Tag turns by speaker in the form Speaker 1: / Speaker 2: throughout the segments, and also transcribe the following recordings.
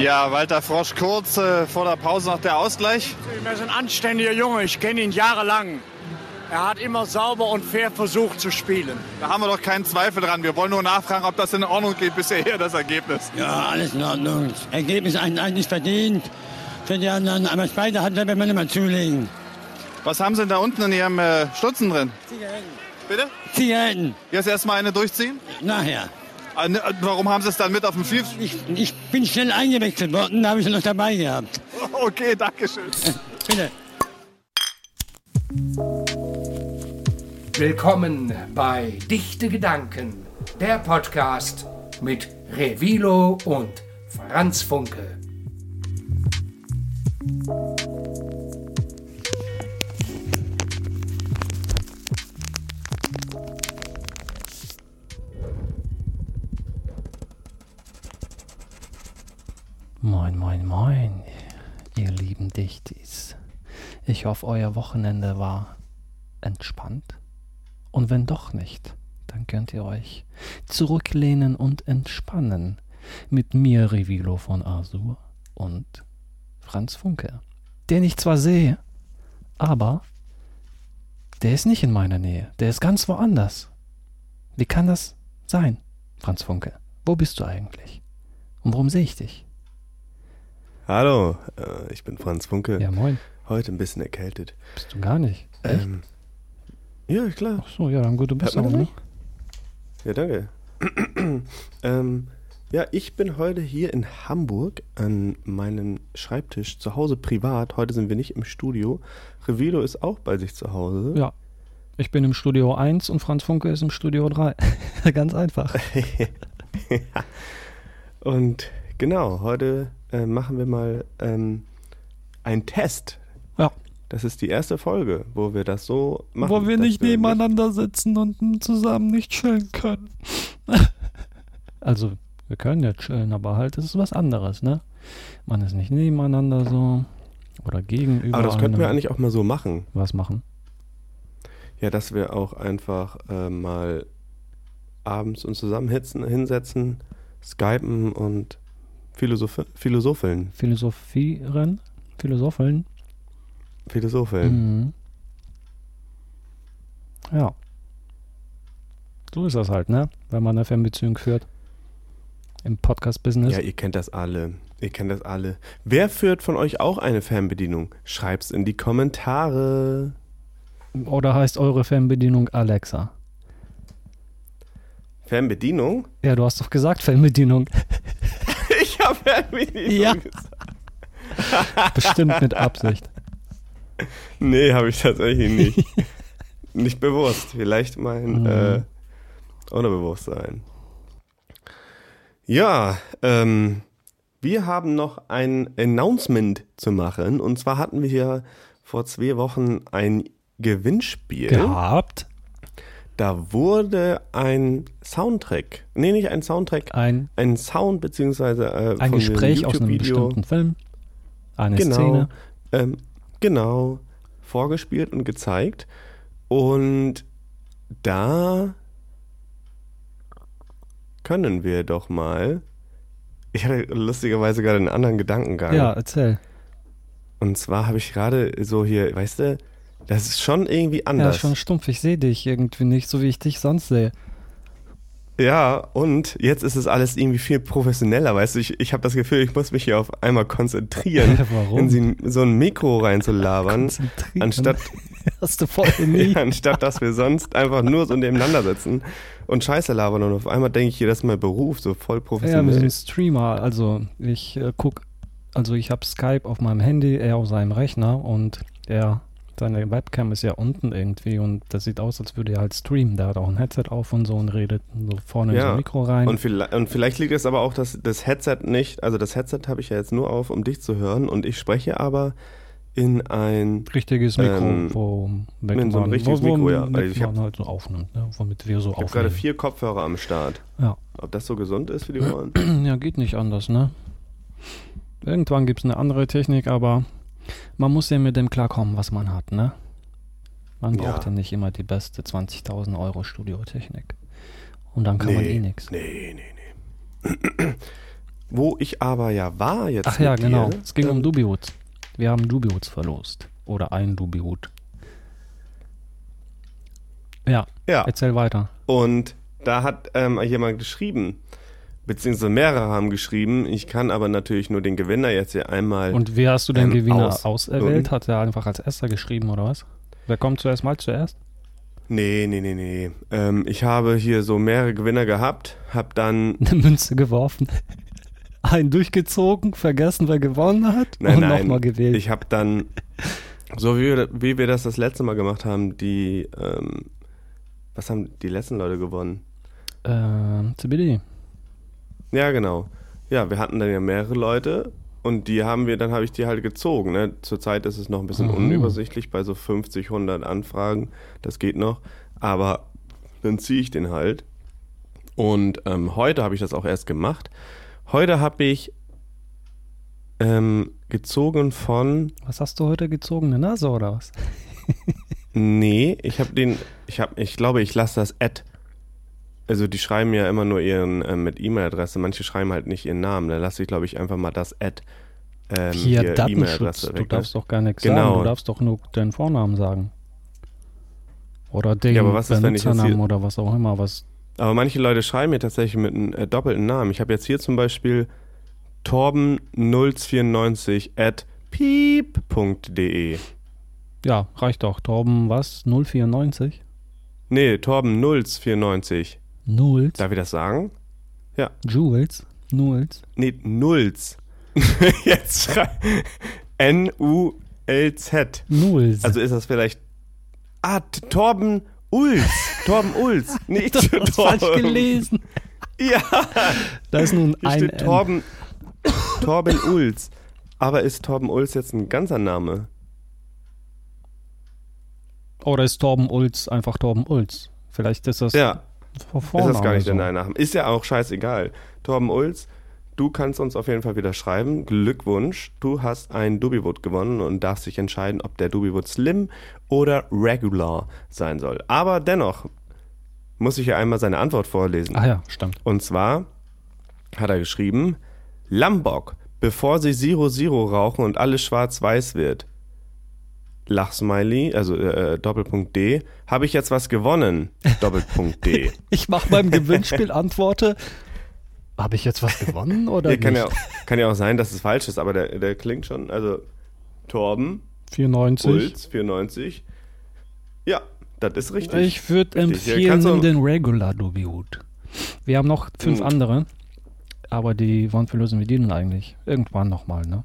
Speaker 1: Ja, Walter Frosch kurz äh, vor der Pause noch der Ausgleich.
Speaker 2: Er ist ein anständiger Junge, ich kenne ihn jahrelang. Er hat immer sauber und fair versucht zu spielen.
Speaker 1: Da haben wir doch keinen Zweifel dran. Wir wollen nur nachfragen, ob das in Ordnung geht bisher hier, das Ergebnis.
Speaker 3: Ja, alles in Ordnung. Ergebnis eigentlich verdient. Für die anderen, aber Speide hat wir nicht mal zulegen.
Speaker 1: Was haben Sie denn da unten in Ihrem äh, Stutzen drin?
Speaker 3: Zigaretten.
Speaker 1: Bitte?
Speaker 3: Zigaretten.
Speaker 1: Jetzt erstmal eine durchziehen?
Speaker 3: Nachher.
Speaker 1: Ah, ne, Warum haben Sie es dann mit auf dem Field?
Speaker 3: Ich, ich bin schnell eingewechselt worden, da habe ich noch dabei gehabt.
Speaker 1: Okay, danke schön.
Speaker 3: Bitte.
Speaker 4: Willkommen bei Dichte Gedanken, der Podcast mit Revilo und Franz Funke.
Speaker 5: Moin, moin, ihr lieben Dichtis. Ich hoffe, euer Wochenende war entspannt. Und wenn doch nicht, dann könnt ihr euch zurücklehnen und entspannen mit mir, Revilo von Azur und Franz Funke, den ich zwar sehe, aber der ist nicht in meiner Nähe, der ist ganz woanders. Wie kann das sein, Franz Funke? Wo bist du eigentlich? Und warum sehe ich dich?
Speaker 6: Hallo, äh, ich bin Franz Funke.
Speaker 5: Ja, moin.
Speaker 6: Heute ein bisschen erkältet.
Speaker 5: Bist du gar nicht? Echt?
Speaker 6: Ähm, ja, klar.
Speaker 5: Ach so, ja, dann gut, du bist
Speaker 6: Hört
Speaker 5: auch,
Speaker 6: man
Speaker 5: ne?
Speaker 6: Ja, danke. ähm, ja, ich bin heute hier in Hamburg an meinem Schreibtisch zu Hause privat. Heute sind wir nicht im Studio. Revilo ist auch bei sich zu Hause.
Speaker 5: Ja. Ich bin im Studio 1 und Franz Funke ist im Studio 3. Ganz einfach.
Speaker 6: Und genau, heute äh, machen wir mal ähm, einen Test.
Speaker 5: Ja.
Speaker 6: Das ist die erste Folge, wo wir das so machen.
Speaker 5: Wo wir nicht nebeneinander sitzen und zusammen nicht chillen können. also, wir können ja chillen, aber halt, es ist was anderes, ne? Man ist nicht nebeneinander so oder gegenüber.
Speaker 6: Aber das könnten wir eigentlich auch mal so machen.
Speaker 5: Was machen?
Speaker 6: Ja, dass wir auch einfach äh, mal abends uns zusammenhitzen, hinsetzen, skypen und Philosoph philosopheln.
Speaker 5: Philosophieren? Philosopheln?
Speaker 6: Philosopheln.
Speaker 5: Mhm. Ja. So ist das halt, ne? Wenn man eine Fernbeziehung führt. Im Podcast-Business.
Speaker 6: Ja, ihr kennt das alle. Ihr kennt das alle. Wer führt von euch auch eine Fernbedienung? Schreibt's in die Kommentare.
Speaker 5: Oder heißt eure Fernbedienung Alexa?
Speaker 6: Fernbedienung?
Speaker 5: Ja, du hast doch gesagt Fernbedienung.
Speaker 6: Habe Fernbedienung
Speaker 5: Ja.
Speaker 6: gesagt.
Speaker 5: Bestimmt mit Absicht.
Speaker 6: Nee, habe ich tatsächlich nicht. nicht bewusst. Vielleicht mein
Speaker 5: Mhm.
Speaker 6: äh, Unterbewusstsein. Ja, ähm, wir haben noch ein Announcement zu machen. Und zwar hatten wir hier vor zwei Wochen ein Gewinnspiel.
Speaker 5: Gehabt.
Speaker 6: Da wurde ein Soundtrack, nee, nicht ein Soundtrack,
Speaker 5: Ein,
Speaker 6: ein Sound beziehungsweise äh,
Speaker 5: ein
Speaker 6: von
Speaker 5: Gespräch aus einem bestimmten Film. Eine
Speaker 6: genau,
Speaker 5: Szene.
Speaker 6: ähm, genau, vorgespielt und gezeigt. Und da können wir doch mal. Ich hatte lustigerweise gerade einen anderen Gedankengang.
Speaker 5: Ja, erzähl.
Speaker 6: Und zwar habe ich gerade so hier, weißt du, das ist schon irgendwie
Speaker 5: Ja,
Speaker 6: anders.
Speaker 5: ist schon stumpf. Ich sehe dich irgendwie nicht, so wie ich dich sonst sehe.
Speaker 6: Ja, und jetzt ist es alles irgendwie viel professioneller, weißt du, ich, ich habe das Gefühl, ich muss mich hier auf einmal konzentrieren,
Speaker 5: Warum?
Speaker 6: in sie, so ein Mikro reinzulabern, anstatt,
Speaker 5: Hast du vorher nie.
Speaker 6: anstatt dass wir sonst einfach nur so nebeneinander sitzen und Scheiße labern und auf einmal denke ich hier, das ist mein Beruf, so voll
Speaker 5: Ja, wir
Speaker 6: professionell.
Speaker 5: sind Streamer. Also ich äh, guck, also ich habe Skype auf meinem Handy, er auf seinem Rechner und er, seine Webcam ist ja unten irgendwie und das sieht aus, als würde er halt streamen. Der hat auch ein Headset auf und so und redet so vorne in so
Speaker 6: Ja,
Speaker 5: ein Mikro rein.
Speaker 6: und, vielleicht, und vielleicht liegt es aber auch, dass das Headset nicht, also das Headset habe ich ja jetzt nur auf, um dich zu hören und ich spreche aber in ein
Speaker 5: richtiges Mikro,
Speaker 6: ähm,
Speaker 5: wo
Speaker 6: in so ein richtiges Mikro, ja.
Speaker 5: Weil
Speaker 6: ich hab-
Speaker 5: halt so aufnimmt, ne? womit wir so
Speaker 6: Ich habe gerade vier Kopfhörer am Start.
Speaker 5: Ja.
Speaker 6: Ob das so gesund ist für die Ohren?
Speaker 5: Ja, geht nicht anders, ne? Irgendwann gibt es eine andere Technik, aber man muss ja mit dem klarkommen, was man hat, ne? Man
Speaker 6: Ja.
Speaker 5: braucht ja nicht immer die beste 20.000 Euro Studiotechnik. Und dann kann man eh nichts.
Speaker 6: Nee, nee, nee. wo ich aber ja war jetzt.
Speaker 5: Ach ja, genau.
Speaker 6: Dir,
Speaker 5: Es ging um
Speaker 6: ähm,
Speaker 5: Dubihut. Wir haben Dubihut verlost. Oder einen Dubihut. Ja,
Speaker 6: Ja,
Speaker 5: erzähl weiter.
Speaker 6: und da hat ähm, jemand geschrieben, beziehungsweise mehrere haben geschrieben, ich kann aber natürlich nur den Gewinner jetzt hier einmal.
Speaker 5: Und wie hast du den
Speaker 6: ähm,
Speaker 5: Gewinner
Speaker 6: aus-
Speaker 5: auserwählt? Hat er einfach als erster geschrieben oder was? Wer kommt zuerst mal zuerst?
Speaker 6: nee, nee, nee, nee. Ähm, ich habe hier so mehrere Gewinner gehabt, hab dann.
Speaker 5: Eine Münze geworfen. Einen durchgezogen, vergessen, wer gewonnen hat
Speaker 6: Nein,
Speaker 5: und nochmal gewählt.
Speaker 6: Ich habe dann, so wie wir, wie wir das das letzte Mal gemacht haben, die. Ähm, was haben die letzten Leute gewonnen?
Speaker 5: Ähm, CBD.
Speaker 6: Ja, genau. Ja, wir hatten dann ja mehrere Leute und die haben wir, dann habe ich die halt gezogen. Ne? Zurzeit ist es noch ein bisschen
Speaker 5: Mhm.
Speaker 6: unübersichtlich bei so 50, 100 Anfragen. Das geht noch. Aber dann ziehe ich den halt. Und ähm, heute habe ich das auch erst gemacht. Heute habe ich ähm, gezogen von.
Speaker 5: Was hast du heute gezogen? Eine Nase oder was?
Speaker 6: Nee, ich habe den. Ich habe, ich glaube, ich lasse das Ad. Also die schreiben ja immer nur ihren äh, mit E-Mail-Adresse. Manche schreiben halt nicht ihren Namen. Da lasse ich, glaube ich, einfach mal das Ad. Ähm,
Speaker 5: Hier, Datenschutz. Du
Speaker 6: weg,
Speaker 5: darfst
Speaker 6: ne?
Speaker 5: doch gar nichts
Speaker 6: Genau.
Speaker 5: sagen. Du darfst doch nur deinen Vornamen sagen. Oder den
Speaker 6: Ja, aber was ist, wenn ich hier-
Speaker 5: oder was auch immer. Was
Speaker 6: Aber manche Leute schreiben mir tatsächlich mit einem äh, doppelten Namen. Ich habe jetzt hier zum Beispiel torben094 at piep.de.
Speaker 5: ja, reicht doch. Torben, was? 094?
Speaker 6: Nee, Torben094.
Speaker 5: Nulls?
Speaker 6: Darf ich das sagen?
Speaker 5: Jules? Nulls?
Speaker 6: Nee, Nulls. jetzt schrei N-U-L-Z.
Speaker 5: Nulls.
Speaker 6: Also ist das vielleicht. Ah, Torben Ulz. Torben Ulz. Nicht
Speaker 5: das hast falsch gelesen.
Speaker 6: Ja,
Speaker 5: Da ist nun
Speaker 6: hier
Speaker 5: ein
Speaker 6: steht. Torben, Torben Ulz. Aber ist Torben Ulz jetzt ein ganzer Name?
Speaker 5: Oder ist Torben Ulz einfach Torben Ulz? Vielleicht ist das
Speaker 6: Ja,
Speaker 5: vor
Speaker 6: ist das gar nicht
Speaker 5: so.
Speaker 6: der Nachname. Ist ja auch scheißegal. Torben Ulz, du kannst uns auf jeden Fall wieder schreiben. Glückwunsch, du hast ein Dubiwood gewonnen und darfst dich entscheiden, ob der Dubiwood Slim oder Regular sein soll. Aber dennoch muss ich ja einmal seine Antwort vorlesen.
Speaker 5: Ah ja, stimmt.
Speaker 6: Und zwar hat er geschrieben, Lambok, bevor sie Zero Zero rauchen und alles schwarz-weiß wird. Lachsmiley, also äh, Doppelpunkt D, habe ich jetzt was gewonnen? Doppelpunkt D.
Speaker 5: Ich mache beim Gewinnspiel Antworte. Habe ich jetzt was gewonnen oder
Speaker 6: Nee, kann,
Speaker 5: nicht?
Speaker 6: ja, kann ja auch sein, dass es falsch ist, aber der, der klingt schon. Also Torben,
Speaker 5: 94.
Speaker 6: Puls, 94. Ja, das ist richtig.
Speaker 5: Ich würde empfehlen den Regular Dubihut. Wir haben noch fünf
Speaker 6: Hm.
Speaker 5: andere, aber die, wann verlösen wir die denn eigentlich? Irgendwann nochmal, ne?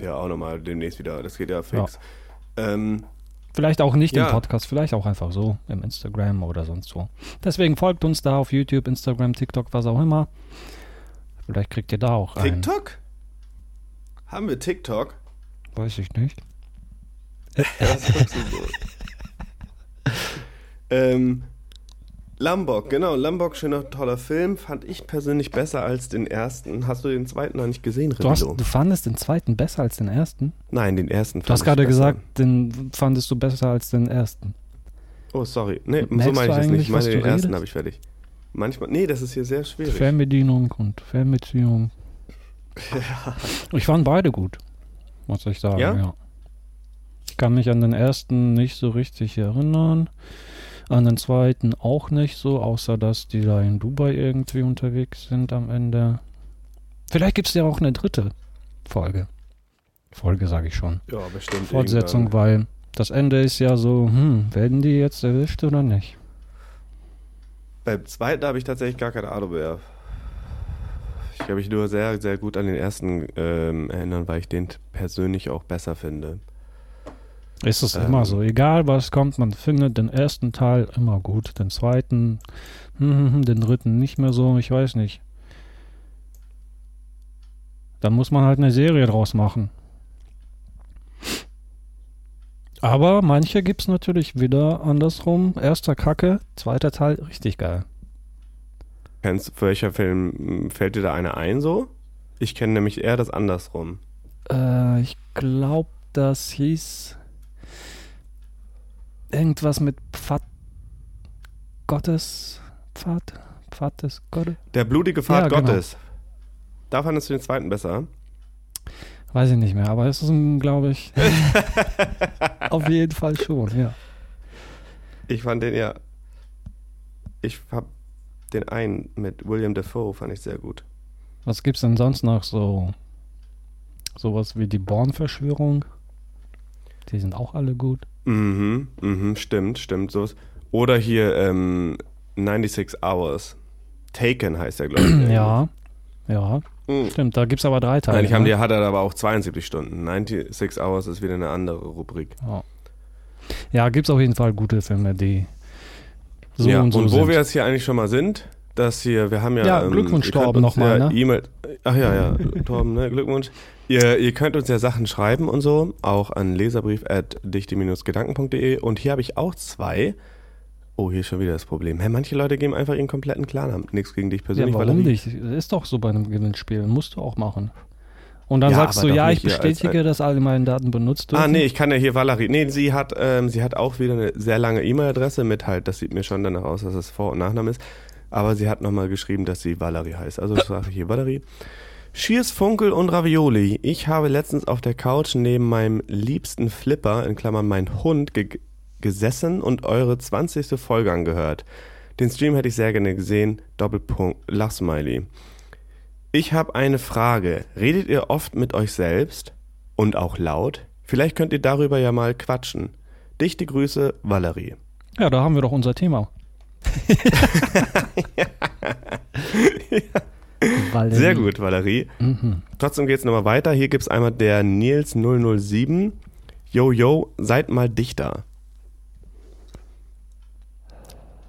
Speaker 6: Ja, auch nochmal demnächst wieder. Das geht ja fix. Ähm,
Speaker 5: Vielleicht auch nicht
Speaker 6: Ja.
Speaker 5: im Podcast, vielleicht auch einfach so im Instagram oder sonst wo. Deswegen folgt uns da auf YouTube, Instagram, TikTok, was auch immer. Vielleicht kriegt ihr da auch ein.
Speaker 6: TikTok? Haben wir TikTok?
Speaker 5: Weiß ich nicht.
Speaker 6: Was guckst du so? ähm, Lambok, genau. Lambok, schöner, toller Film. Fand ich persönlich besser als den ersten. Hast du den zweiten noch nicht gesehen,
Speaker 5: Du, hast, du fandest den zweiten besser als den ersten?
Speaker 6: Nein, den ersten
Speaker 5: Du hast
Speaker 6: fand ich
Speaker 5: gerade
Speaker 6: besser.
Speaker 5: gesagt, den fandest du besser als den ersten.
Speaker 6: Oh, sorry. Nee, so
Speaker 5: Merkst
Speaker 6: meine ich das nicht. Ich meine, den
Speaker 5: du
Speaker 6: ersten
Speaker 5: redest?
Speaker 6: habe ich fertig. Manchmal, nee, das ist hier sehr schwierig.
Speaker 5: Fernbedienung und Fernbeziehung. Ich fand beide gut, muss ich sagen.
Speaker 6: Ja?
Speaker 5: Ja? Ich kann mich an den ersten nicht so richtig erinnern. An den zweiten auch nicht so, außer dass die da in Dubai irgendwie unterwegs sind am Ende. Vielleicht gibt es ja auch eine dritte Folge. Folge sage ich schon.
Speaker 6: Ja, bestimmt.
Speaker 5: Fortsetzung,
Speaker 6: irgendwann.
Speaker 5: weil das Ende ist ja so, hm, werden die jetzt erwischt oder nicht?
Speaker 6: Beim zweiten habe ich tatsächlich gar keine Ahnung mehr. Ich kann mich nur sehr, sehr gut an den ersten ähm, erinnern, weil ich den persönlich auch besser finde.
Speaker 5: Ist es
Speaker 6: Ähm.
Speaker 5: immer so. Egal was kommt, man findet den ersten Teil immer gut. Den zweiten, hm, hm, hm, den dritten nicht mehr so. Ich weiß nicht. Dann muss man halt eine Serie draus machen. Aber manche gibt es natürlich wieder andersrum. Erster Kacke, zweiter Teil richtig geil.
Speaker 6: Kennst du, welcher Film fällt dir da einer ein so? Ich kenne nämlich eher das andersrum.
Speaker 5: Äh, ich glaube, das hieß irgendwas mit Pfad Gottes. Pfad? Pfad des Gottes?
Speaker 6: Der blutige Pfad
Speaker 5: Ja, genau.
Speaker 6: Gottes. Da fandest du den zweiten besser.
Speaker 5: Weiß ich nicht mehr, aber es ist, glaube ich, auf jeden Fall schon, ja.
Speaker 6: Ich fand den ja. Ich hab den einen mit William Defoe, fand ich sehr gut.
Speaker 5: Was gibt's denn sonst noch so? Sowas wie die Born-Verschwörung? Die sind auch alle gut.
Speaker 6: Mhm, mhm, stimmt, stimmt. Sowas. Oder hier ähm, 96 Hours. Taken heißt der, glaube ich.
Speaker 5: Ja, ja,
Speaker 6: Mhm.
Speaker 5: stimmt. Da gibt's aber drei Teile.
Speaker 6: Eigentlich haben
Speaker 5: ne?
Speaker 6: die, hat er aber auch 72 Stunden. 96 Hours ist wieder eine andere Rubrik.
Speaker 5: Ja, gibt's auf jeden Fall gute Filme, die so
Speaker 6: ja,
Speaker 5: und so
Speaker 6: wo
Speaker 5: sind.
Speaker 6: wir jetzt hier eigentlich schon mal sind, dass hier, wir haben ja.
Speaker 5: Ja, Glückwunsch,
Speaker 6: ihr könnt
Speaker 5: Torben, nochmal,
Speaker 6: ja
Speaker 5: ne?
Speaker 6: E-Mail, ach ja, ja, Torben, ne, Glückwunsch. Ihr, ihr könnt uns ja Sachen schreiben und so, auch an leserbrief at dichte-gedanken.de. Und hier habe ich auch zwei. Oh, hier ist schon wieder das Problem. Hä, manche Leute geben einfach ihren kompletten Klarnamen. Nichts gegen dich
Speaker 5: ja,
Speaker 6: persönlich,
Speaker 5: warum
Speaker 6: Valerie.
Speaker 5: nicht? Ist doch so bei einem Gewinnspiel. Musst du auch machen. Und dann
Speaker 6: Ja,
Speaker 5: sagst du, ja, ich
Speaker 6: hier als
Speaker 5: bestätige, dass alle meine Daten benutzt dürfen.
Speaker 6: Ah, nee, ich kann ja hier Valerie. Nee, sie hat, ähm, sie hat auch wieder eine sehr lange E-Mail-Adresse mit halt, das sieht mir schon danach aus, dass es Vor- und Nachname ist. Aber sie hat nochmal geschrieben, dass sie Valerie heißt. Also sage ich hier Valerie. Schiers, Funkel und Ravioli. Ich habe letztens auf der Couch neben meinem liebsten Flipper, in Klammern mein Hund, ge gesessen und eure 20. Folge angehört. Den Stream hätte ich sehr gerne gesehen. Doppelpunkt, Lachsmiley. Ich habe eine Frage. Redet ihr oft mit euch selbst und auch laut? Vielleicht könnt ihr darüber ja mal quatschen. Dichte Grüße, Valerie.
Speaker 5: Ja, da haben wir doch unser Thema.
Speaker 6: Sehr gut, Valerie.
Speaker 5: Mhm.
Speaker 6: Trotzdem geht's nochmal weiter. Hier gibt's einmal der Nils007. Yo, yo, seid mal dichter.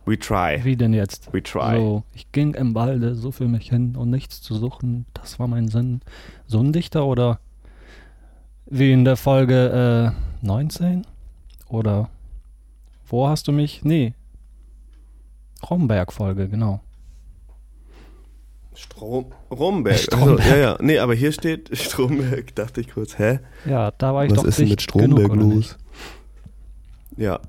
Speaker 6: We try.
Speaker 5: Wie denn jetzt?
Speaker 6: We try.
Speaker 5: So, ich ging im Walde so für mich hin und nichts zu suchen, das war mein Sinn. So ein Dichter oder wie in der Folge äh, 19? Oder wo hast du mich? Nee. Romberg-Folge, genau.
Speaker 6: Strom Romberg.
Speaker 5: Stromberg.
Speaker 6: Also, ja, ja. Nee, aber hier steht Stromberg. Dachte ich kurz, hä?
Speaker 5: Ja, da war ich
Speaker 6: Was
Speaker 5: doch
Speaker 6: ist denn mit Stromberg
Speaker 5: genug,
Speaker 6: los? Ja.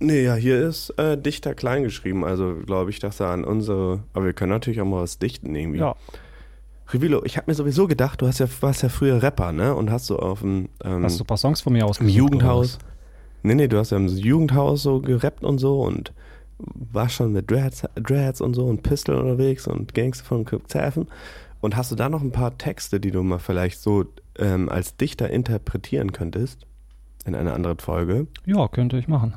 Speaker 6: Nee, ja, hier ist äh, Dichter klein geschrieben. Also glaube ich, dass er an unsere. Aber wir können natürlich auch mal was dichten irgendwie.
Speaker 5: Ja,
Speaker 6: Rivilo, ich habe mir sowieso gedacht, du hast ja, warst ja früher Rapper, ne? Und hast so auf dem, ähm,
Speaker 5: hast du ein paar Songs von mir
Speaker 6: im
Speaker 5: ausgesucht?
Speaker 6: Jugendhaus.
Speaker 5: oder
Speaker 6: Nee, nee, du hast ja im Jugendhaus so gerappt und so und warst schon mit Dreads, Dreads und so und Pistol unterwegs und Gangster von Cuxhaven. Und hast du da noch ein paar Texte, die du mal vielleicht so ähm, als Dichter interpretieren könntest? In einer anderen Folge.
Speaker 5: Ja, könnte ich machen.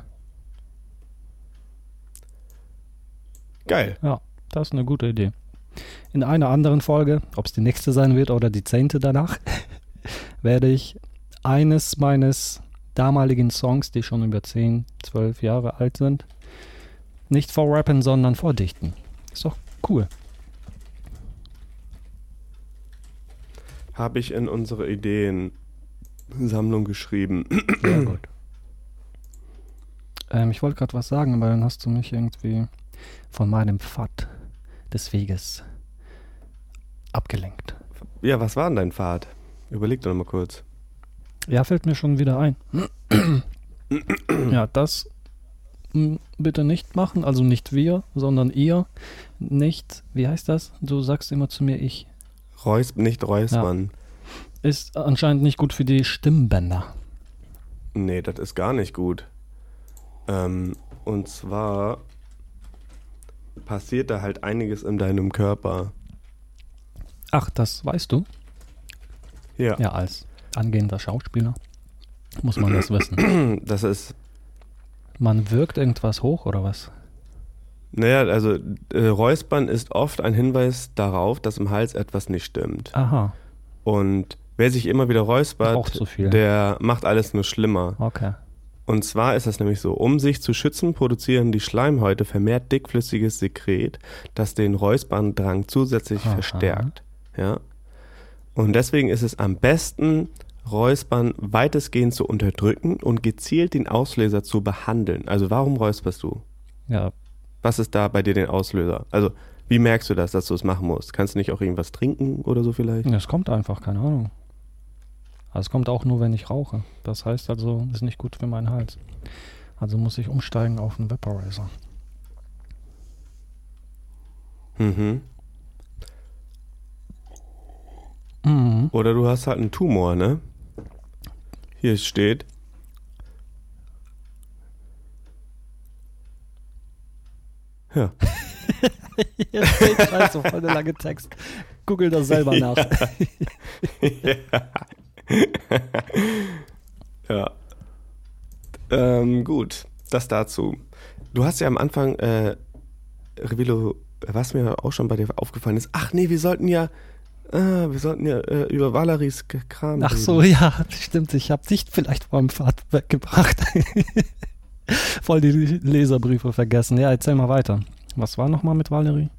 Speaker 6: Geil.
Speaker 5: Ja, das ist eine gute Idee. In einer anderen Folge, ob es die nächste sein wird oder die zehnte danach, werde ich eines meines damaligen Songs, die schon über 10, 12 Jahre alt sind, nicht vorrappen, sondern vordichten. Ist doch cool.
Speaker 6: Habe ich in unsere Ideensammlung geschrieben.
Speaker 5: Sehr gut. Ähm, ich wollte gerade was sagen, aber dann hast du mich irgendwie von meinem Pfad des Weges abgelenkt.
Speaker 6: Ja, was war denn dein Pfad? Überleg doch noch mal kurz.
Speaker 5: Ja, fällt mir schon wieder ein. ja, das bitte nicht machen, also nicht wir, sondern ihr. Nicht, wie heißt das? Du sagst immer zu mir, ich.
Speaker 6: Reus, nicht räuspern.
Speaker 5: Ist anscheinend nicht gut für die Stimmbänder.
Speaker 6: Nee, das ist gar nicht gut. Ähm, und zwar passiert da halt einiges in deinem Körper.
Speaker 5: Ach, das weißt du?
Speaker 6: Ja.
Speaker 5: Ja, als angehender Schauspieler muss man das wissen.
Speaker 6: Das ist,
Speaker 5: Man wirkt irgendwas hoch oder was?
Speaker 6: naja, also äh, Räuspern ist oft ein Hinweis darauf, dass im Hals etwas nicht stimmt.
Speaker 5: Aha,
Speaker 6: Und wer sich immer wieder räuspert,
Speaker 5: viel.
Speaker 6: der macht alles nur schlimmer.
Speaker 5: okay.
Speaker 6: Und zwar ist das nämlich so, um sich zu schützen, produzieren die Schleimhäute vermehrt dickflüssiges Sekret, das den Räusperdrang zusätzlich
Speaker 5: Aha.
Speaker 6: verstärkt. Ja? Und deswegen ist es am besten, Räuspern weitestgehend zu unterdrücken und gezielt den Auslöser zu behandeln. Also warum räusperst du?
Speaker 5: Ja,
Speaker 6: Was ist da bei dir den Auslöser? Also wie merkst du das, dass du es machen musst? Kannst du nicht auch irgendwas trinken oder so vielleicht?
Speaker 5: es kommt einfach, keine Ahnung. Also es kommt auch nur, wenn ich rauche. Das heißt also, ist nicht gut für meinen Hals. Also muss ich umsteigen auf einen Vaporizer.
Speaker 6: Mhm.
Speaker 5: Mhm.
Speaker 6: Oder du hast halt einen Tumor, ne? Hier steht. Ja.
Speaker 5: Hier steht scheiße, voll der lange Text. Google das selber nach.
Speaker 6: Ja. Ähm, gut, das dazu. Du hast ja am Anfang, äh, Revilo, was mir auch schon bei dir aufgefallen ist, ach nee, wir sollten ja, ah, wir sollten ja äh, über Valeries Kram
Speaker 5: Ach
Speaker 6: reden.
Speaker 5: so, ja, stimmt. Ich habe dich vielleicht vom Pfad weggebracht. Voll die Leserbriefe vergessen. Ja, erzähl mal weiter. Was war nochmal mit Valerie?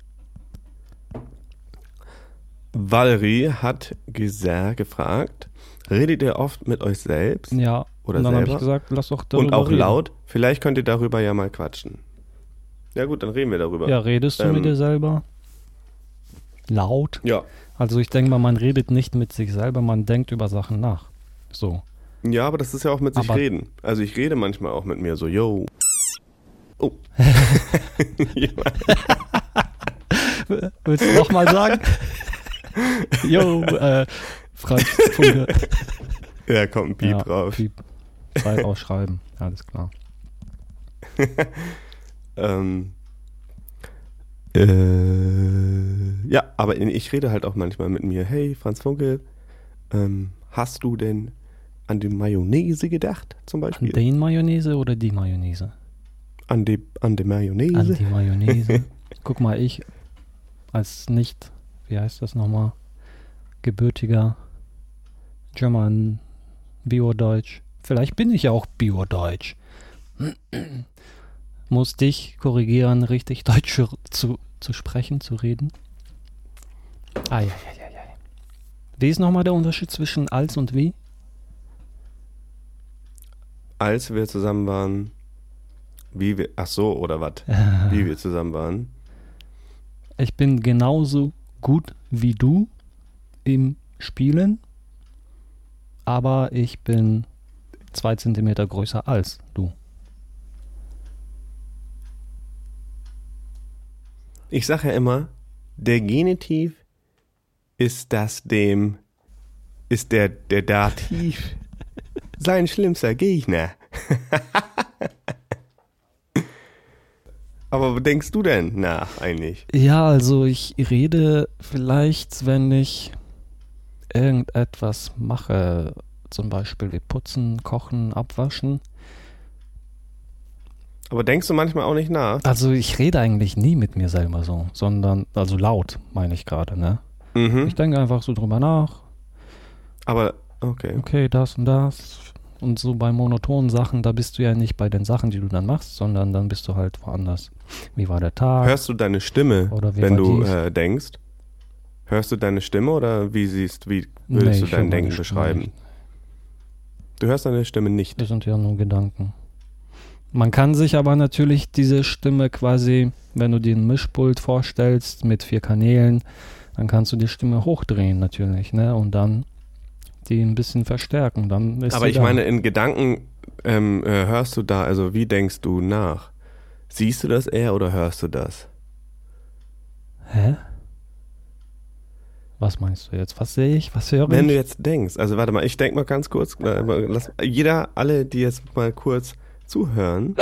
Speaker 6: Valerie hat gefragt, redet ihr oft mit euch selbst
Speaker 5: Ja,
Speaker 6: Oder
Speaker 5: und dann habe ich
Speaker 6: selber?
Speaker 5: gesagt, lass doch darüber
Speaker 6: und auch
Speaker 5: reden.
Speaker 6: laut? Vielleicht könnt ihr darüber ja mal quatschen. Ja gut, dann reden wir darüber.
Speaker 5: Ja, redest du
Speaker 6: Ähm,
Speaker 5: mit dir selber? Laut?
Speaker 6: Ja.
Speaker 5: Also ich denke mal, man redet nicht mit sich selber, man denkt über Sachen nach. So.
Speaker 6: Ja, aber das ist ja auch mit sich
Speaker 5: Aber-
Speaker 6: reden. Also ich rede manchmal auch mit mir so, yo. Oh.
Speaker 5: Willst du nochmal sagen? Jo, äh, Franz Funke.
Speaker 6: ja, kommt ein Piep
Speaker 5: ja,
Speaker 6: drauf.
Speaker 5: Piep. Zeit ausschreiben. Alles klar.
Speaker 6: Ähm, äh, ja, aber ich rede halt auch manchmal mit mir. Hey, Franz Funke, ähm, hast du denn an die Mayonnaise gedacht, zum
Speaker 5: An
Speaker 6: Beispiel?
Speaker 5: den Mayonnaise oder die Mayonnaise?
Speaker 6: An die, an die Mayonnaise?
Speaker 5: An die Mayonnaise. Guck mal, ich als nicht, wie heißt das nochmal, gebürtiger German Bio-Deutsch. Vielleicht bin ich ja auch Bio-Deutsch. Muss dich korrigieren, richtig Deutsch zu, zu sprechen, zu reden. Ah, ja, ja, ja, ja. Wie ist nochmal der Unterschied zwischen als und wie?
Speaker 6: Als wir zusammen waren, wie wir, ach so, oder was? Wie wir zusammen waren.
Speaker 5: Ich bin genauso gut wie du im Spielen, aber ich bin zwei Zentimeter größer als du.
Speaker 6: Ich sage ja immer, der Genitiv ist das dem, ist der, der Dativ sein schlimmster Gegner. Aber denkst du denn nach eigentlich?
Speaker 5: Ja, also ich rede vielleicht, wenn ich irgendetwas mache, zum Beispiel wie putzen, kochen, abwaschen.
Speaker 6: Aber denkst du manchmal auch nicht nach?
Speaker 5: Also ich rede eigentlich nie mit mir selber so, sondern, also laut meine ich gerade, ne?
Speaker 6: Mhm.
Speaker 5: Ich denke einfach so drüber nach,
Speaker 6: Aber, okay.
Speaker 5: okay, das und das. Und so bei monotonen Sachen, da bist du ja nicht bei den Sachen, die du dann machst, sondern dann bist du halt woanders. Wie war der Tag?
Speaker 6: Hörst du deine Stimme, wenn du äh, denkst? Hörst du deine Stimme oder wie siehst, wie
Speaker 5: Nee,
Speaker 6: würdest du
Speaker 5: ich höre
Speaker 6: dein Denken beschreiben?
Speaker 5: nicht.
Speaker 6: Du hörst deine Stimme nicht.
Speaker 5: Das sind ja nur Gedanken. Man kann sich aber natürlich diese Stimme quasi, wenn du dir ein Mischpult vorstellst mit vier Kanälen, dann kannst du die Stimme hochdrehen natürlich, ne? Und dann die ein bisschen verstärken. Dann ist
Speaker 6: Aber ich
Speaker 5: da.
Speaker 6: meine, in Gedanken ähm, äh, hörst du da, also wie denkst du nach? Siehst du das eher oder hörst du das?
Speaker 5: Hä? Was meinst du jetzt? Was sehe ich? Was höre
Speaker 6: Wenn
Speaker 5: ich?
Speaker 6: du jetzt denkst, also warte mal, ich denke mal ganz kurz, äh, lass, jeder, alle, die jetzt mal kurz zuhören,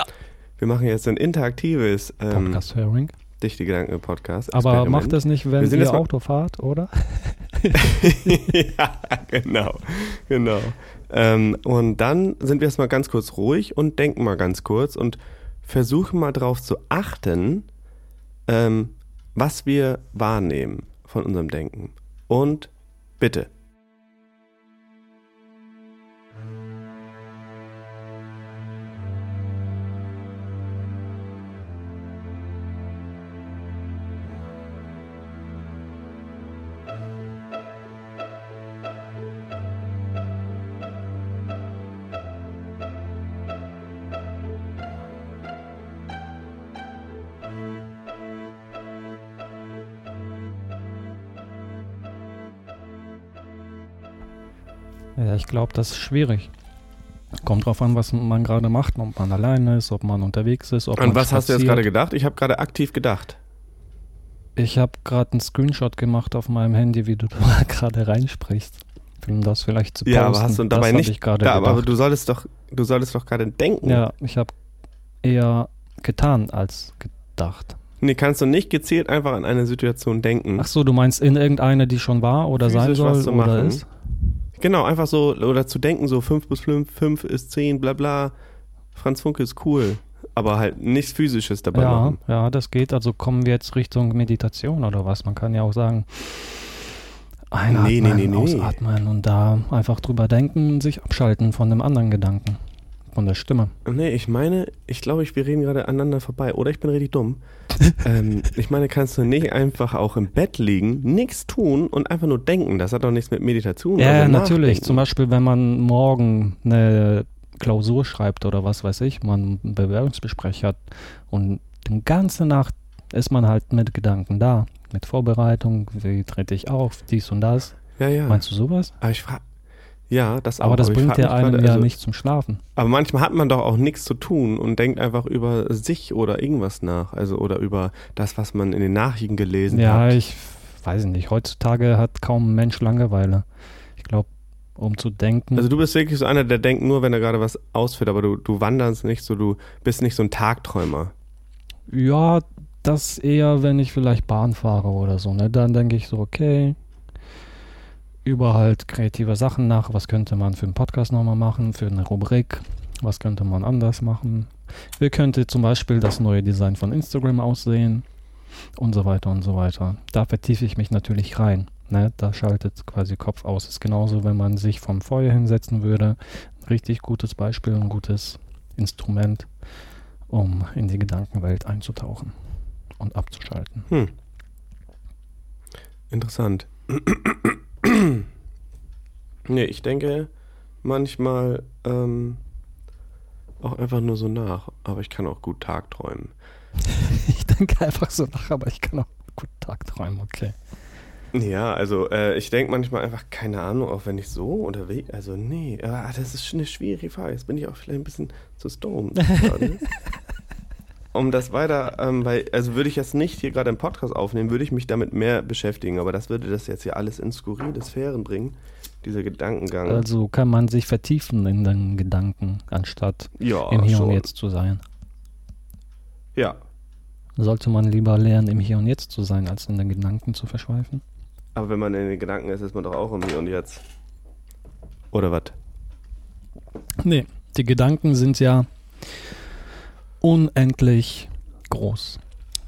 Speaker 6: wir machen jetzt ein interaktives ähm,
Speaker 5: Podcast-Hearing.
Speaker 6: Dichte Gedanken Podcast.
Speaker 5: Aber macht das nicht, wenn ihr Auto fahrt, oder?
Speaker 6: ja, genau, genau. Ähm, und dann sind wir jetzt mal ganz kurz ruhig und denken mal ganz kurz und versuchen mal darauf zu achten, ähm, was wir wahrnehmen von unserem Denken. Und bitte.
Speaker 5: Glaube, das ist schwierig. Kommt drauf an, was man gerade macht, ob man alleine ist, ob man unterwegs ist, ob
Speaker 6: An
Speaker 5: man
Speaker 6: was hast du jetzt
Speaker 5: spaziert.
Speaker 6: gerade gedacht? Ich habe gerade aktiv gedacht.
Speaker 5: Ich habe gerade einen Screenshot gemacht auf meinem Handy, wie du da gerade reinsprichst. Um das vielleicht zu posten.
Speaker 6: Ja, aber hast du
Speaker 5: das
Speaker 6: dabei
Speaker 5: hab
Speaker 6: nicht.
Speaker 5: Ich gerade
Speaker 6: da, aber du solltest doch, du solltest doch gerade denken.
Speaker 5: Ja, ich habe eher getan als gedacht.
Speaker 6: Nee, kannst du nicht gezielt einfach an eine Situation denken.
Speaker 5: Ach so, du meinst in irgendeine, die schon war oder sein
Speaker 6: Physisch
Speaker 5: soll
Speaker 6: was zu
Speaker 5: oder
Speaker 6: machen.
Speaker 5: ist?
Speaker 6: Genau, einfach so, oder zu denken, so 5 plus 5, 5 ist 10, bla bla. Franz Funke ist cool. Aber halt nichts Physisches dabei
Speaker 5: Ja,
Speaker 6: machen.
Speaker 5: ja, das geht. Also kommen wir jetzt Richtung Meditation oder was? Man kann ja auch sagen, einatmen,
Speaker 6: Nee, nee, nee,
Speaker 5: ausatmen und da einfach drüber denken und sich abschalten von dem anderen Gedanken, von der Stimme.
Speaker 6: Nee, ich meine, ich glaube, ich, wir reden gerade aneinander vorbei. Oder ich bin richtig dumm. ähm, ich meine, kannst du nicht einfach auch im Bett liegen, nichts tun und einfach nur denken? Das hat doch nichts mit Meditation
Speaker 5: Ja,
Speaker 6: also
Speaker 5: natürlich.
Speaker 6: nachdenken.
Speaker 5: Zum Beispiel, wenn man morgen eine Klausur schreibt oder was weiß ich, man ein Bewerbungsgespräch hat und die ganze Nacht ist man halt mit Gedanken da, mit Vorbereitung, wie trete ich auf, dies und das.
Speaker 6: Ja, ja.
Speaker 5: Meinst du sowas?
Speaker 6: Aber ich frage. Ja, das auch.
Speaker 5: Aber das
Speaker 6: ich
Speaker 5: bringt ja einem
Speaker 6: gerade,
Speaker 5: ja
Speaker 6: also-
Speaker 5: nicht zum Schlafen.
Speaker 6: Aber manchmal hat man doch auch nichts zu tun und denkt einfach über sich oder irgendwas nach. Also oder über das, was man in den Nachrichten gelesen
Speaker 5: Ja,
Speaker 6: hat.
Speaker 5: ich weiß nicht. Heutzutage hat kaum ein Mensch Langeweile. Ich glaube, um zu denken.
Speaker 6: Also du bist wirklich so einer, der denkt nur, wenn er gerade was ausführt, aber du, du wanderst nicht so, du bist nicht so ein Tagträumer.
Speaker 5: ja, das eher, wenn ich vielleicht Bahn fahre oder so. Ne? Dann denke ich so, okay, über halt kreative Sachen nach. Was könnte man für einen Podcast nochmal machen, für eine Rubrik? Was könnte man anders machen? Wie könnte zum Beispiel das neue Design von Instagram aussehen? Und so weiter und so weiter. Da vertiefe ich mich natürlich rein. Ne? Da schaltet quasi Kopf aus. Ist genauso, wenn man sich vom Feuer hinsetzen würde. Richtig gutes Beispiel, ein gutes Instrument, um in die Gedankenwelt einzutauchen und abzuschalten.
Speaker 6: Hm. Interessant. nee, ich denke manchmal ähm, auch einfach nur so nach, aber ich kann auch gut tagträumen.
Speaker 5: Ich denke einfach so nach, aber ich kann auch gut Tag träumen, okay.
Speaker 6: Ja, also äh, ich denke manchmal einfach, keine Ahnung, auch wenn ich so unterwegs, also nee, ah, das ist schon eine schwierige Frage. Jetzt bin ich auch vielleicht ein bisschen zu stoned gerade. Um das weiter, ähm, weil, also würde ich jetzt nicht hier gerade im Podcast aufnehmen, würde ich mich damit mehr beschäftigen, aber das würde das jetzt hier alles in skurrile Sphären bringen, dieser Gedankengang.
Speaker 5: Also kann man sich vertiefen in den Gedanken, anstatt
Speaker 6: ja,
Speaker 5: im Hier
Speaker 6: schon.
Speaker 5: und Jetzt zu sein.
Speaker 6: Ja,
Speaker 5: Sollte man lieber lernen, im Hier und Jetzt zu sein, als in den Gedanken zu verschweifen?
Speaker 6: aber wenn man in den Gedanken ist, ist man doch auch im Hier und Jetzt. Oder was?
Speaker 5: Nee, die Gedanken sind ja unendlich groß,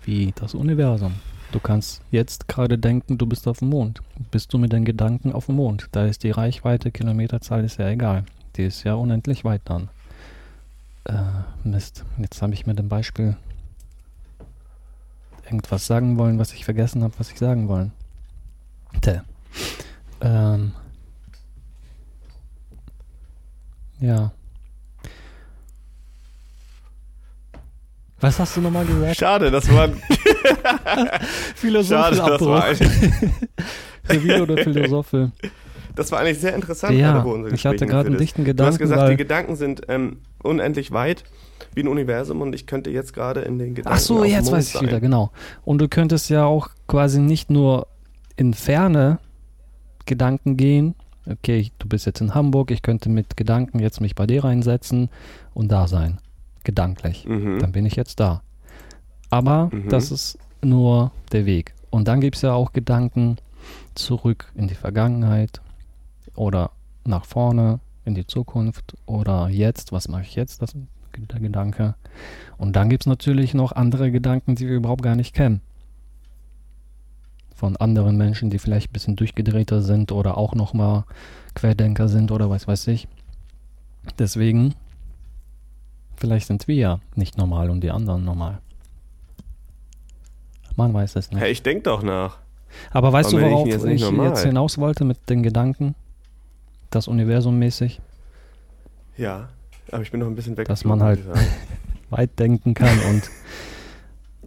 Speaker 5: wie das Universum. Du kannst jetzt gerade denken, du bist auf dem Mond. Bist du mit den Gedanken auf dem Mond? Da ist die Reichweite, Kilometerzahl ist ja egal. Die ist ja unendlich weit dann. Äh, Mist. Jetzt habe ich mit dem Beispiel irgendwas sagen wollen, was ich vergessen habe, was ich sagen wollen. Tja. Ähm. Ja. Was hast du nochmal gesagt?
Speaker 6: Schade, das war, schade, das war,
Speaker 5: Philosophe oder Philosophe.
Speaker 6: das war eigentlich sehr interessant,
Speaker 5: Ja,
Speaker 6: gerade, unser
Speaker 5: ich hatte
Speaker 6: Gespräch
Speaker 5: gerade einen dichten
Speaker 6: Du
Speaker 5: Gedanken.
Speaker 6: hast gesagt, die Gedanken sind ähm, unendlich weit wie ein Universum und ich könnte jetzt gerade in den Gedanken.
Speaker 5: Ach so, jetzt weiß ich
Speaker 6: sein.
Speaker 5: wieder, genau. Und du könntest ja auch quasi nicht nur in Ferne Gedanken gehen. Okay, du bist jetzt in Hamburg, ich könnte mit Gedanken jetzt mich bei dir reinsetzen und da sein. Gedanklich.
Speaker 6: Mhm.
Speaker 5: Dann bin ich jetzt da. Aber
Speaker 6: Mhm.
Speaker 5: das ist nur der Weg. Und dann gibt es ja auch Gedanken zurück in die Vergangenheit oder nach vorne in die Zukunft oder jetzt, was mache ich jetzt, das ist der Gedanke. Und dann gibt es natürlich noch andere Gedanken, die wir überhaupt gar nicht kennen. Von anderen Menschen, die vielleicht ein bisschen durchgedrehter sind oder auch nochmal Querdenker sind oder was weiß ich. Deswegen, vielleicht sind wir ja nicht normal und die anderen normal. Man weiß es nicht.
Speaker 6: Hey, ich denke doch nach.
Speaker 5: Aber weißt
Speaker 6: Warum
Speaker 5: du,
Speaker 6: ich
Speaker 5: worauf ich
Speaker 6: normal?
Speaker 5: jetzt hinaus wollte mit den Gedanken? Das Universum mäßig,
Speaker 6: Ja, aber ich bin noch ein bisschen weg.
Speaker 5: Dass man halt- weit denken kann und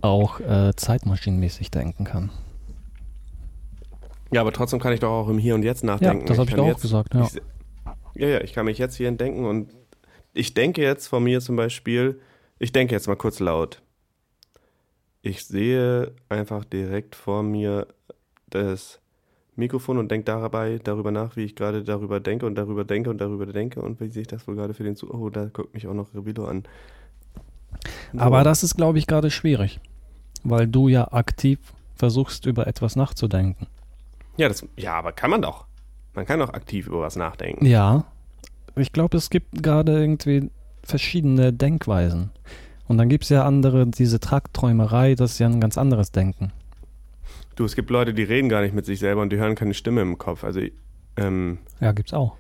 Speaker 5: auch äh, zeitmaschinenmäßig denken kann.
Speaker 6: Ja, aber trotzdem kann ich doch auch im Hier und Jetzt
Speaker 5: Ja,
Speaker 6: nachdenken.
Speaker 5: das habe ich
Speaker 6: kann
Speaker 5: auch
Speaker 6: jetzt,
Speaker 5: gesagt. Ja.
Speaker 6: Ich, ja, ja, ich kann mich jetzt hier denken und ich denke jetzt von mir zum Beispiel, ich denke jetzt mal kurz laut. ich sehe einfach direkt vor mir das Mikrofon und denke dabei darüber nach, wie ich gerade darüber denke und darüber denke und darüber denke und wie sich das wohl gerade für den zu. Oh, da guckt mich auch noch Revilo an. So.
Speaker 5: Aber das ist, glaube ich, gerade schwierig, weil du ja aktiv versuchst, über etwas nachzudenken.
Speaker 6: Ja, das, ja, aber kann man doch. Man kann doch aktiv über was nachdenken.
Speaker 5: Ja, ich glaube, es gibt gerade irgendwie verschiedene Denkweisen. Und dann gibt es ja andere, diese Tragträumerei, das ist ja ein ganz anderes Denken.
Speaker 6: Du, es gibt Leute, die reden gar nicht mit sich selber und die hören keine Stimme im Kopf. Also, ähm,
Speaker 5: Ja, gibt's auch.